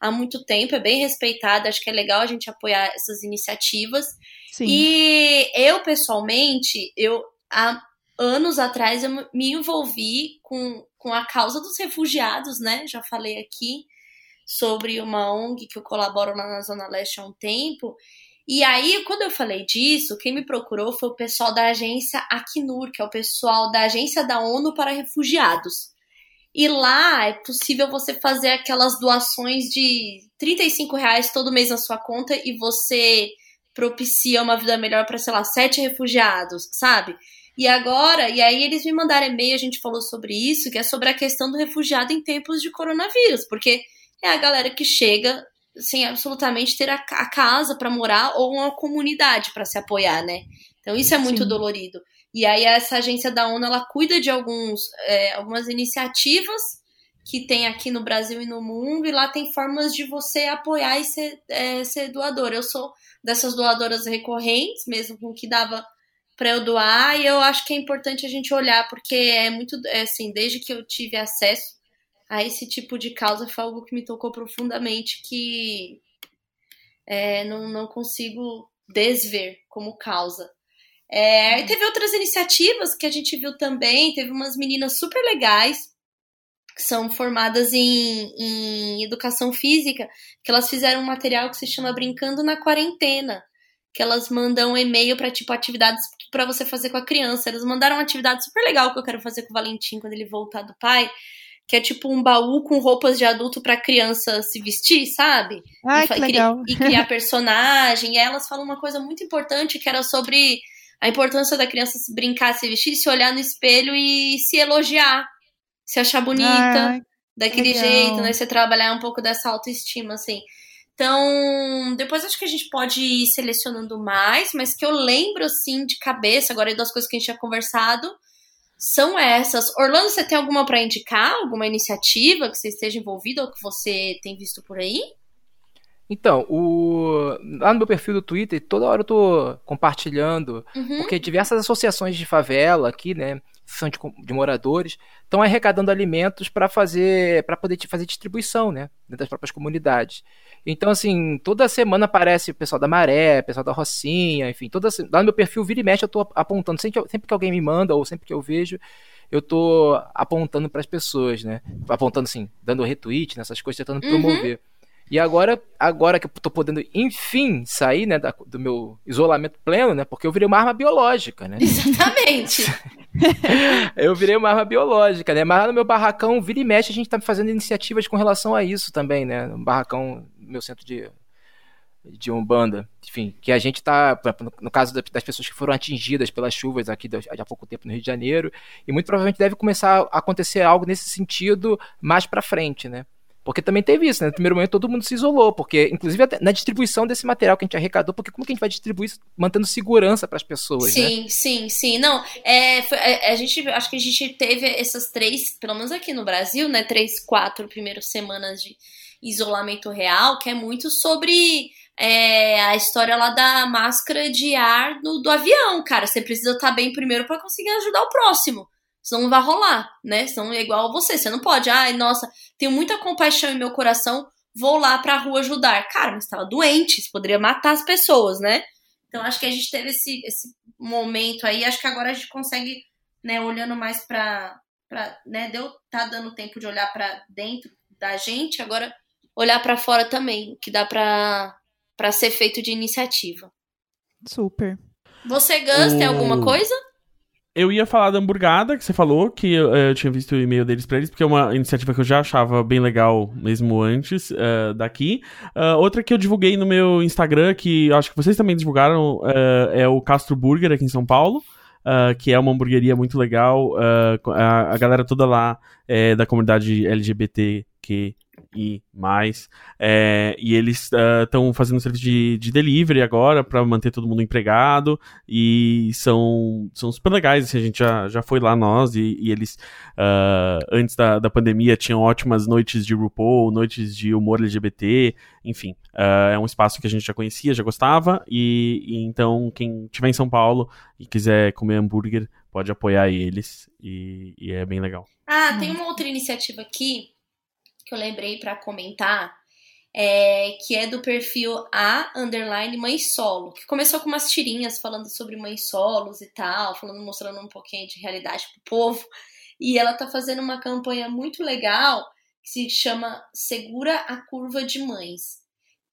há muito tempo, é bem respeitado, acho que é legal a gente apoiar essas iniciativas. Sim. E eu, pessoalmente, eu há anos atrás eu me envolvi com, com a causa dos refugiados, né? Já falei aqui sobre uma ONG que eu colaboro na Zona Leste há um tempo. E aí, quando eu falei disso, quem me procurou foi o pessoal da agência Acnur, que é o pessoal da Agência da ONU para Refugiados. E lá é possível você fazer aquelas doações de 35 reais todo mês na sua conta e você propicia uma vida melhor para, sei lá, sete refugiados, sabe? E agora, e aí eles me mandaram e-mail, a gente falou sobre isso, que é sobre a questão do refugiado em tempos de coronavírus, porque é a galera que chega sem absolutamente ter a, a casa para morar ou uma comunidade para se apoiar, né? Então isso é muito Sim. dolorido. E aí essa agência da ONU, ela cuida de alguns, é, algumas iniciativas que tem aqui no Brasil e no mundo, e lá tem formas de você apoiar e ser, é, ser doador. Eu sou dessas doadoras recorrentes, mesmo com o que dava para eu doar, e eu acho que é importante a gente olhar, porque é muito, é, assim, desde que eu tive acesso a esse tipo de causa, foi algo que me tocou profundamente, que é, não, não consigo desver como causa. É, e teve outras iniciativas que a gente viu também, teve umas meninas super legais, que são formadas em, em educação física, que elas fizeram um material que se chama Brincando na Quarentena, que elas mandam um e-mail para tipo atividades para você fazer com a criança. Elas mandaram uma atividade super legal que eu quero fazer com o Valentim quando ele voltar do pai, que é tipo um baú com roupas de adulto para criança se vestir, sabe? Ai, e, que e cri- legal. e criar personagem. E elas falam uma coisa muito importante que era sobre a importância da criança se brincar, se vestir, se olhar no espelho e se elogiar, se achar bonita Ai, daquele legal. jeito, né? Você trabalhar um pouco dessa autoestima, assim. Então, depois acho que a gente pode ir selecionando mais, mas que eu lembro, assim, de cabeça, agora das coisas que a gente tinha conversado, são essas. Orlando, você tem alguma para indicar? Alguma iniciativa que você esteja envolvido ou que você tem visto por aí? Então, o... lá no meu perfil do Twitter, toda hora eu tô compartilhando Uhum. Porque diversas associações de favela aqui, né, associação de, de moradores, estão arrecadando alimentos para fazer, para poder fazer distribuição, né, dentro das próprias comunidades. Então, assim, toda semana aparece o pessoal da Maré, o pessoal da Rocinha, enfim, toda, lá no meu perfil, vira e mexe, eu estou apontando, sempre que, sempre que alguém me manda, ou sempre que eu vejo, eu tô apontando para as pessoas, né? Apontando assim, dando retweet nessas coisas, tentando uhum. promover. E agora, agora que eu tô podendo, enfim, sair, né, da, do meu isolamento pleno, né? Porque eu virei uma arma biológica, né? Exatamente. eu virei uma arma biológica, né? Mas lá no meu barracão, vira e mexe, a gente tá fazendo iniciativas com relação a isso também, né? No barracão, meu centro de de Umbanda, enfim, que a gente está, no caso das pessoas que foram atingidas pelas chuvas aqui há pouco tempo no Rio de Janeiro, e muito provavelmente deve começar a acontecer algo nesse sentido mais para frente, né? Porque também teve isso, né? No primeiro momento todo mundo se isolou, porque, inclusive, na distribuição desse material que a gente arrecadou, porque como que a gente vai distribuir isso mantendo segurança para as pessoas, sim, né? Sim, sim, Não, é, foi, é, a gente, acho que a gente teve essas três, pelo menos aqui no Brasil, né? Três, quatro primeiras semanas de isolamento real, que é muito sobre é, a história lá da máscara de ar no, do avião, cara. Você precisa estar tá bem primeiro para conseguir ajudar o próximo. Senão não vai rolar, né? Senão é igual a você. Você não pode, ai, nossa, tenho muita compaixão em meu coração, vou lá pra rua ajudar. Cara, mas estava doente, isso poderia matar as pessoas, né? Então acho que a gente teve esse, esse momento aí. Acho que agora a gente consegue, né, olhando mais pra. pra né, deu, tá dando tempo de olhar para dentro da gente, agora olhar para fora também, que dá pra para ser feito de iniciativa. Super. Você, Gus, o... tem alguma coisa? Eu ia falar da hamburgada, que você falou, que eu, eu tinha visto o e-mail deles pra eles, porque é uma iniciativa que eu já achava bem legal mesmo antes uh, daqui. Uh, outra que eu divulguei no meu Instagram, que acho que vocês também divulgaram, uh, é o Castro Burger aqui em São Paulo. Uh, que é uma hamburgueria muito legal. Uh, a, a, galera toda lá é da comunidade LGBTQ e mais. É, e eles estão uh, fazendo serviço de, de delivery agora para manter todo mundo empregado. E são, são super legais. Assim, a gente já, já foi lá nós. E, e eles, uh, antes da, da pandemia, tinham ótimas noites de RuPaul, noites de humor LGBT. Enfim, uh, é um espaço que a gente já conhecia, já gostava. E, e então, quem estiver em São Paulo e quiser comer hambúrguer, pode apoiar eles. E, e é bem legal. Ah, tem uma outra iniciativa aqui que eu lembrei para comentar, é, que é do perfil A underline mãe solo, que começou com umas tirinhas falando sobre mães solos e tal, falando, mostrando um pouquinho de realidade pro povo. E ela tá fazendo uma campanha muito legal que se chama Segura a Curva de Mães,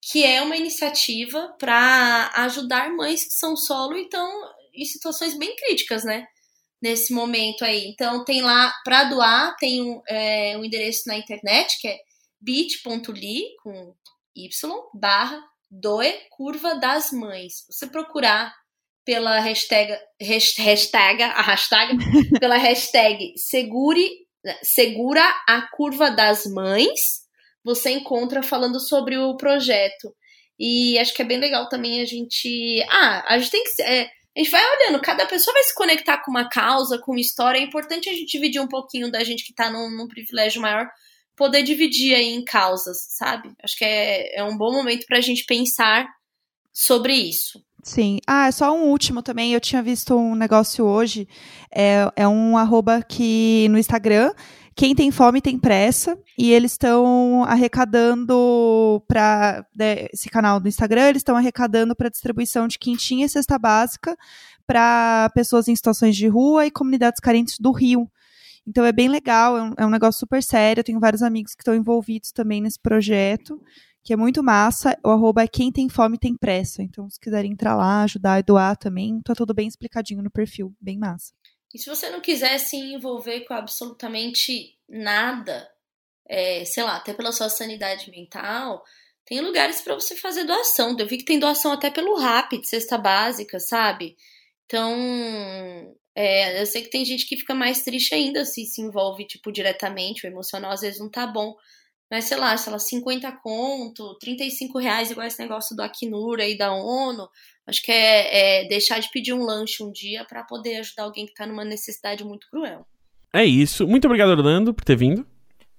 que é uma iniciativa para ajudar mães que são solo e estão em situações bem críticas, né? Nesse momento aí. Então tem lá para doar, tem um, é, um endereço na internet que é bit.ly com y barra doe curva das mães. Você procurar pela hashtag, hashtag a hashtag pela hashtag segure segura a curva das mães, você encontra falando sobre o projeto. E acho que é bem legal também a gente. Ah, a gente tem que. É, a gente vai olhando, cada pessoa vai se conectar com uma causa, com uma história. É importante a gente dividir um pouquinho da gente que tá num, num privilégio maior, poder dividir aí em causas, sabe? Acho que é, é um bom momento pra gente pensar sobre isso. Sim. Ah, só um último também. Eu tinha visto um negócio hoje. É, é um arroba que no Instagram quem tem fome tem pressa e eles estão arrecadando para né, esse canal do Instagram, eles estão arrecadando para distribuição de quintinha e cesta básica para pessoas em situações de rua e comunidades carentes do Rio. Então é bem legal, é um, é um negócio super sério. Eu tenho vários amigos que estão envolvidos também nesse projeto, que é muito massa. O arroba é quem tem fome tem pressa. Então, se quiserem entrar lá, ajudar e doar também, tá tudo bem explicadinho no perfil, bem massa. E se você não quiser se envolver com absolutamente nada, é, sei lá, até pela sua sanidade mental, tem lugares para você fazer doação. Eu vi que tem doação até pelo RAP, cesta básica, sabe? Então, é, eu sei que tem gente que fica mais triste ainda se se envolve, tipo, diretamente, o emocional às vezes não tá bom. Mas, sei lá, sei lá, 50 conto, 35 reais, igual esse negócio do Acnur aí da ONU, Acho que é, é deixar de pedir um lanche um dia para poder ajudar alguém que tá numa necessidade muito cruel. É isso. Muito obrigado, Orlando, por ter vindo.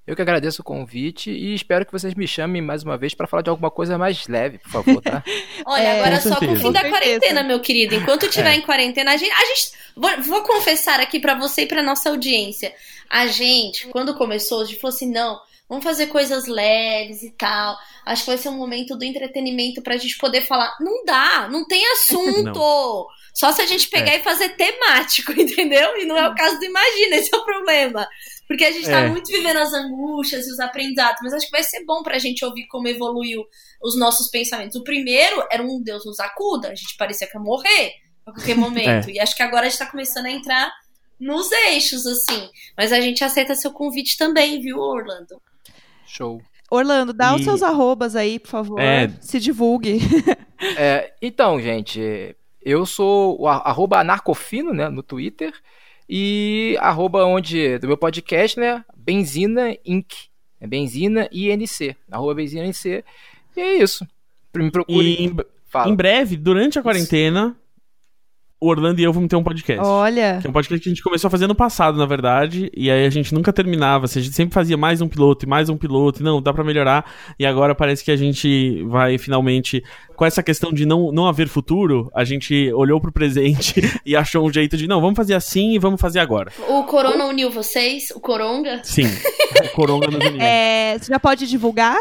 Eu que agradeço o convite e espero que vocês me chamem mais uma vez para falar de alguma coisa mais leve, por favor, tá? Olha, É, agora com só com o fim da quarentena, meu querido. Enquanto tiver É. em quarentena, a gente. A gente vou, vou confessar aqui pra você e pra nossa audiência. A gente, quando começou, a gente falou assim: não, vamos fazer coisas leves e tal. Acho que vai ser um momento do entretenimento pra gente poder falar. Não dá, não tem assunto. Só se a gente pegar e fazer temático, entendeu? E não é o caso do Imagina, esse é o problema. Porque a gente tá É. muito vivendo as angústias e os aprendizados, mas acho que vai ser bom pra gente ouvir como evoluiu os nossos pensamentos. O primeiro era um Deus nos acuda, a gente parecia que ia morrer a qualquer momento. E acho que agora a gente tá começando a entrar nos eixos, assim. Mas a gente aceita seu convite também, viu, Orlando? Show. Orlando, dá os E- seus arrobas aí, por favor. É. Se divulgue. É, então, gente, eu sou o a- arroba anarcofino, né, no Twitter, e arroba onde, do meu podcast, né, Benzina Inc. É Benzina INC, arroba Benzina INC, e é isso. Me procure, E em, fala. em breve, durante a quarentena, o Orlando e eu vamos ter um podcast. Olha. Que é um podcast que a gente começou a fazer no passado, na verdade, e aí a gente nunca terminava. assim, a gente sempre fazia mais um piloto e mais um piloto, e não, dá pra melhorar. E agora parece que a gente vai finalmente, com essa questão de não, não haver futuro, a gente olhou pro presente e achou um jeito de, não, vamos fazer assim e vamos fazer agora. O Corona uniu vocês? O Coronga? Sim, Coronga nos uniu. É, você já pode divulgar?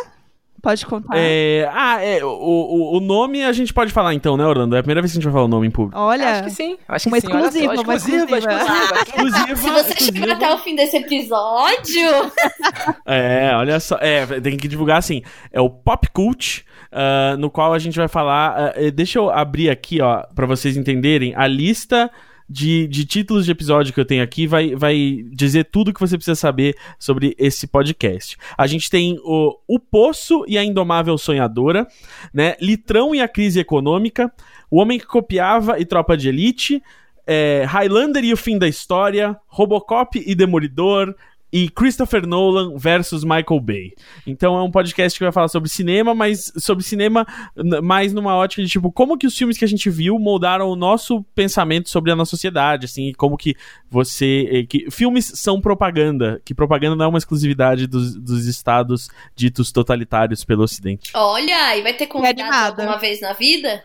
Pode contar. É, ah, é, o, o, o nome a gente pode falar então, né, Orlando? É a primeira vez que a gente vai falar o nome em público. Olha. Acho que sim, acho Uma que sim. olha só, exclusiva, uma exclusiva, exclusiva. Se você exclusiva. chegar até o fim desse episódio, É, olha só. É, tem que divulgar assim. É o Pop Cult, ah, no qual a gente vai falar. eh, deixa eu abrir aqui, ó, pra vocês entenderem. A lista de, de títulos de episódio que eu tenho aqui vai, vai dizer tudo que você precisa saber sobre esse podcast. A gente tem o, o Poço e a Indomável Sonhadora, né? Litrão e a Crise Econômica, O Homem que Copiava e Tropa de Elite. é, Highlander e o Fim da História, Robocop e Demolidor, e Christopher Nolan versus Michael Bay. Então é um podcast que vai falar sobre cinema, mas sobre cinema mais numa ótica de tipo como que os filmes que a gente viu moldaram o nosso pensamento sobre a nossa sociedade, assim, e como que você eh, que filmes são propaganda, que propaganda não é uma exclusividade dos, dos estados ditos totalitários pelo Ocidente. olha, e vai ter convidado animada. alguma vez na vida?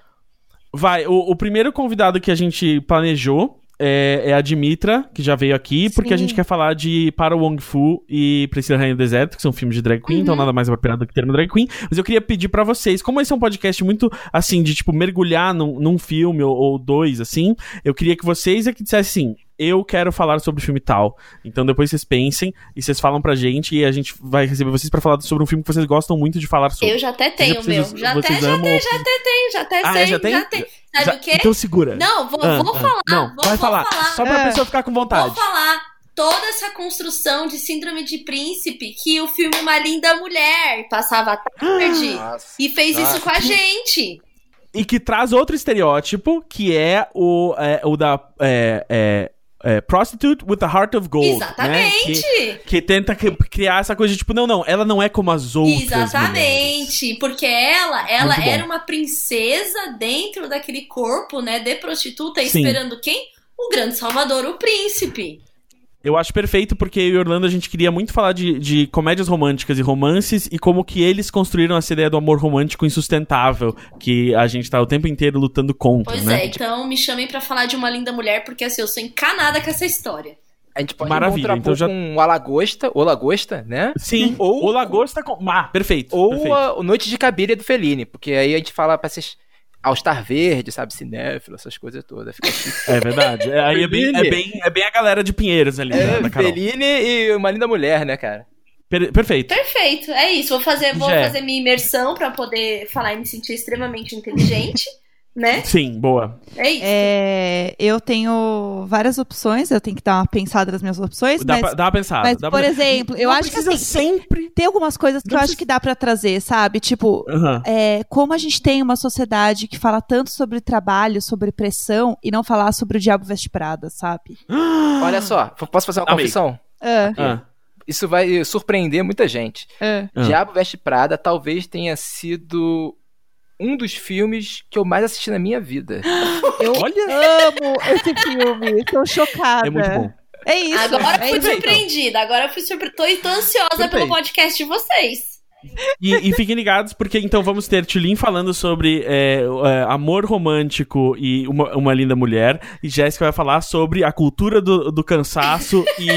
Vai, o, o primeiro convidado que a gente planejou é, é a Dimitra, que já veio aqui, porque a Sim. gente quer falar de Para Wong Fu e Priscila Rainha do Deserto, que são filmes de drag queen, então nada mais apropriado do que termo drag queen. Mas eu queria pedir pra vocês, como esse é um podcast muito, assim, de, tipo, mergulhar num, num filme ou, ou dois, assim, eu queria que vocês aqui dissessem assim, eu quero falar sobre o filme tal. Então depois vocês pensem e vocês falam pra gente e a gente vai receber vocês pra falar sobre um filme que vocês gostam muito de falar sobre. Eu já até tenho o vocês- meu. Já até, já amam- até, já até tenho, já até Ah, sei, já tem? Sabe Já- o quê? Então segura. Não, vou, Ah, vou ah. falar. Não, vou, vai vou falar. Só pra É. pessoa ficar com Vou vontade. falar toda essa construção de síndrome de príncipe que o filme Uma Linda Mulher passava à tarde Nossa. e fez isso Nossa. com a gente. E que traz outro estereótipo, que é o, é, o da é, é, é, Prostitute with a Heart of Gold. Exatamente. Né? Que, que tenta cri- criar essa coisa de tipo, não, não, ela não é como as outras. mulheres. Exatamente, porque ela, ela era uma princesa dentro daquele corpo, né, de prostituta, Sim. esperando quem? O grande salvador, o príncipe. Eu acho perfeito porque eu e Orlando a gente queria muito falar de, de comédias românticas e romances e como que eles construíram essa ideia do amor romântico insustentável que a gente tá o tempo inteiro lutando contra, Pois né? é, então me chamem pra falar de uma linda mulher, porque assim, eu sou encanada com essa história. A gente pode Maravilha, então já- com o Alagosta, o Lagosta, né? Sim, Ou- o Lagosta com... Ah, perfeito. Ou perfeito. a, o Noite de Cabiria do Fellini, porque aí a gente fala pra vocês All-Star Verde, sabe, cinéfilo, essas coisas todas. É verdade. É, aí é bem, é, bem, é bem a galera de Pinheiros ali, né, É. Fellini e uma linda mulher, né, cara? Per- perfeito. Perfeito, é isso. Vou fazer, vou Já é. fazer minha imersão pra poder falar e me sentir extremamente inteligente, né? Sim, boa. É isso. É, eu tenho várias opções, eu tenho que dar uma pensada nas minhas opções, Dá, mas, pra, dá uma pensada. mas, dá por pra- exemplo, eu Não acho que assim, sempre... tem algumas coisas que Não eu acho precisa- que dá pra trazer, sabe? Tipo, é, como a gente tem uma sociedade que fala tanto sobre trabalho, sobre pressão, e não falar sobre o Diabo Veste Prada, sabe? Olha só, posso fazer uma confissão? Ah, Ah, Isso vai surpreender muita gente. Ah. Diabo Veste Prada talvez tenha sido um dos filmes que eu mais assisti na minha vida. Eu Olha, amo esse filme, estou chocada. é muito bom. É isso. Agora é fui isso. surpreendida. Agora fui surpre... tô, tô ansiosa Perfeito. pelo podcast de vocês. E, e fiquem ligados, porque então vamos ter Tulin falando sobre é, é, amor romântico e uma, uma linda mulher. E Jéssica vai falar sobre a cultura do, do cansaço e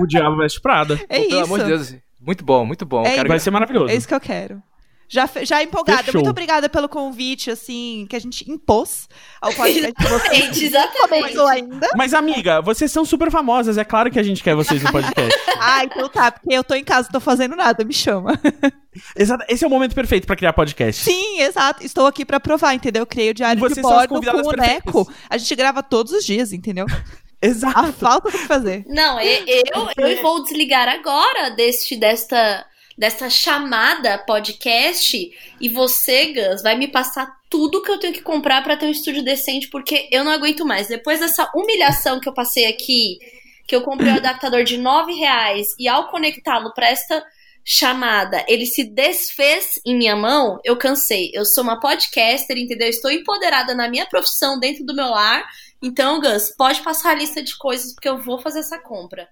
o Diabo Veste Prada. É Pelo isso. amor de Deus. Muito bom, muito bom. É Quero Vai ser maravilhoso. É isso que eu quero. Já, já empolgada. Fechou. Muito obrigada pelo convite, assim, que a gente impôs ao podcast de vocês. Gente, exatamente. Começou ainda. Mas, amiga, vocês são super famosas. É claro que a gente quer vocês no podcast. Ah, então tá, porque eu tô em casa, não tô fazendo nada, me chama. Exato. Esse é o momento perfeito pra criar podcast. Sim, exato. Estou aqui pra provar, entendeu? Eu criei o diário de vocês as bordo com o. Neco. A gente grava todos os dias, entendeu? A Exato. falta do que fazer. Não, e- eu, eu vou desligar agora deste, desta, desta chamada podcast e você, Gus, vai me passar tudo que eu tenho que comprar pra ter um estúdio decente, porque eu não aguento mais. Depois dessa humilhação que eu passei aqui, que eu comprei um adaptador de 9 reais e ao conectá-lo pra esta chamada, ele se desfez em minha mão, eu cansei. Eu sou uma podcaster, entendeu? Estou empoderada na minha profissão dentro do meu lar. Então, Gus, pode passar a lista de coisas, porque eu vou fazer essa compra.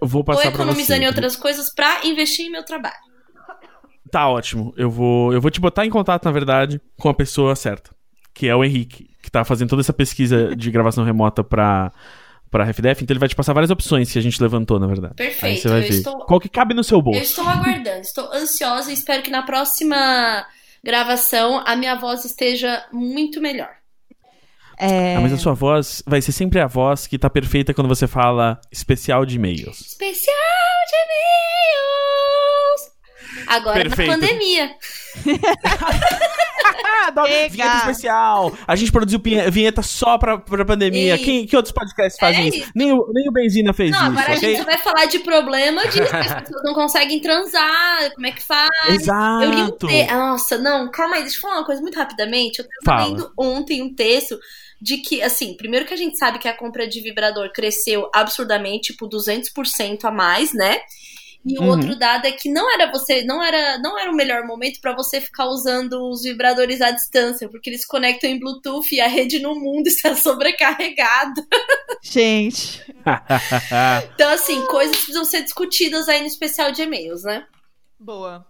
Eu vou Tô passar pra economizando você. em outras coisas pra investir em meu trabalho. Tá ótimo. Eu vou, eu vou te botar em contato, na verdade, com a pessoa certa. Que é o Henrique, que tá fazendo toda essa pesquisa de gravação remota pra, pra RefDef. Então ele vai te passar várias opções que a gente levantou, na verdade. Aí Perfeito. você vai eu ver. estou, Qual que cabe no seu eu bolso. estou aguardando, estou ansiosa e espero que na próxima gravação a minha voz esteja muito melhor. É... Ah, mas a sua voz vai ser sempre a voz que tá perfeita quando você fala especial de e-mails. Especial de e-mails! Agora Perfeito. na pandemia. Adoro. Vinheta especial. A gente produziu vinheta só pra, pra pandemia. E- Quem, que outros podcasts fazem É isso? isso. Nem o, nem o Benzina fez Não, isso, agora a ok? gente vai falar de problema disso, que as pessoas não conseguem transar, como é que faz. Exato. Eu li um texto. Nossa, não, calma aí, deixa eu falar uma coisa muito rapidamente. Eu tava Fala. lendo ontem um texto de que, assim, primeiro que a gente sabe que a compra de vibrador cresceu absurdamente, tipo 200% a mais, né? E o Uhum. outro dado é que não era você, não era, não era o melhor momento pra você ficar usando os vibradores à distância, porque eles conectam em Bluetooth e a rede no mundo está sobrecarregada. Gente, Então, assim, coisas precisam ser discutidas aí no especial de e-mails, né? boa.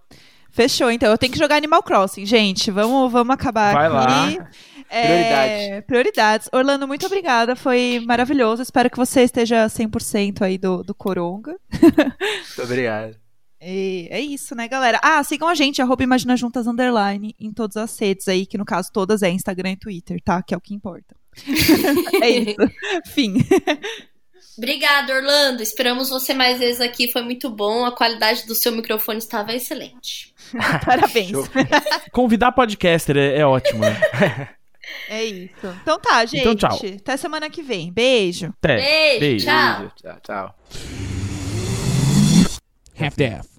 Fechou, então. Eu tenho que jogar Animal Crossing, gente. Vamos, vamos acabar Vai aqui. lá. É, prioridades. Orlando, muito obrigada. Foi maravilhoso. Espero que você esteja 100% aí do, do Coronga. Muito obrigado. E é isso, né, galera? Ah, sigam a gente, arroba Imagina Juntas Underline, em todas as redes aí, que no caso todas é Instagram e Twitter, tá? Que é o que importa. é isso. Fim. Obrigada, Orlando. Esperamos você mais vezes aqui. Foi muito bom. A qualidade do seu microfone estava excelente. Parabéns. Convidar podcaster é, é ótimo, né? É isso. Então tá, gente. Então, tchau. Até semana que vem. Beijo. Até. Beijo, Beijo. tchau. Beijo, Tchau, tchau. Half-Death.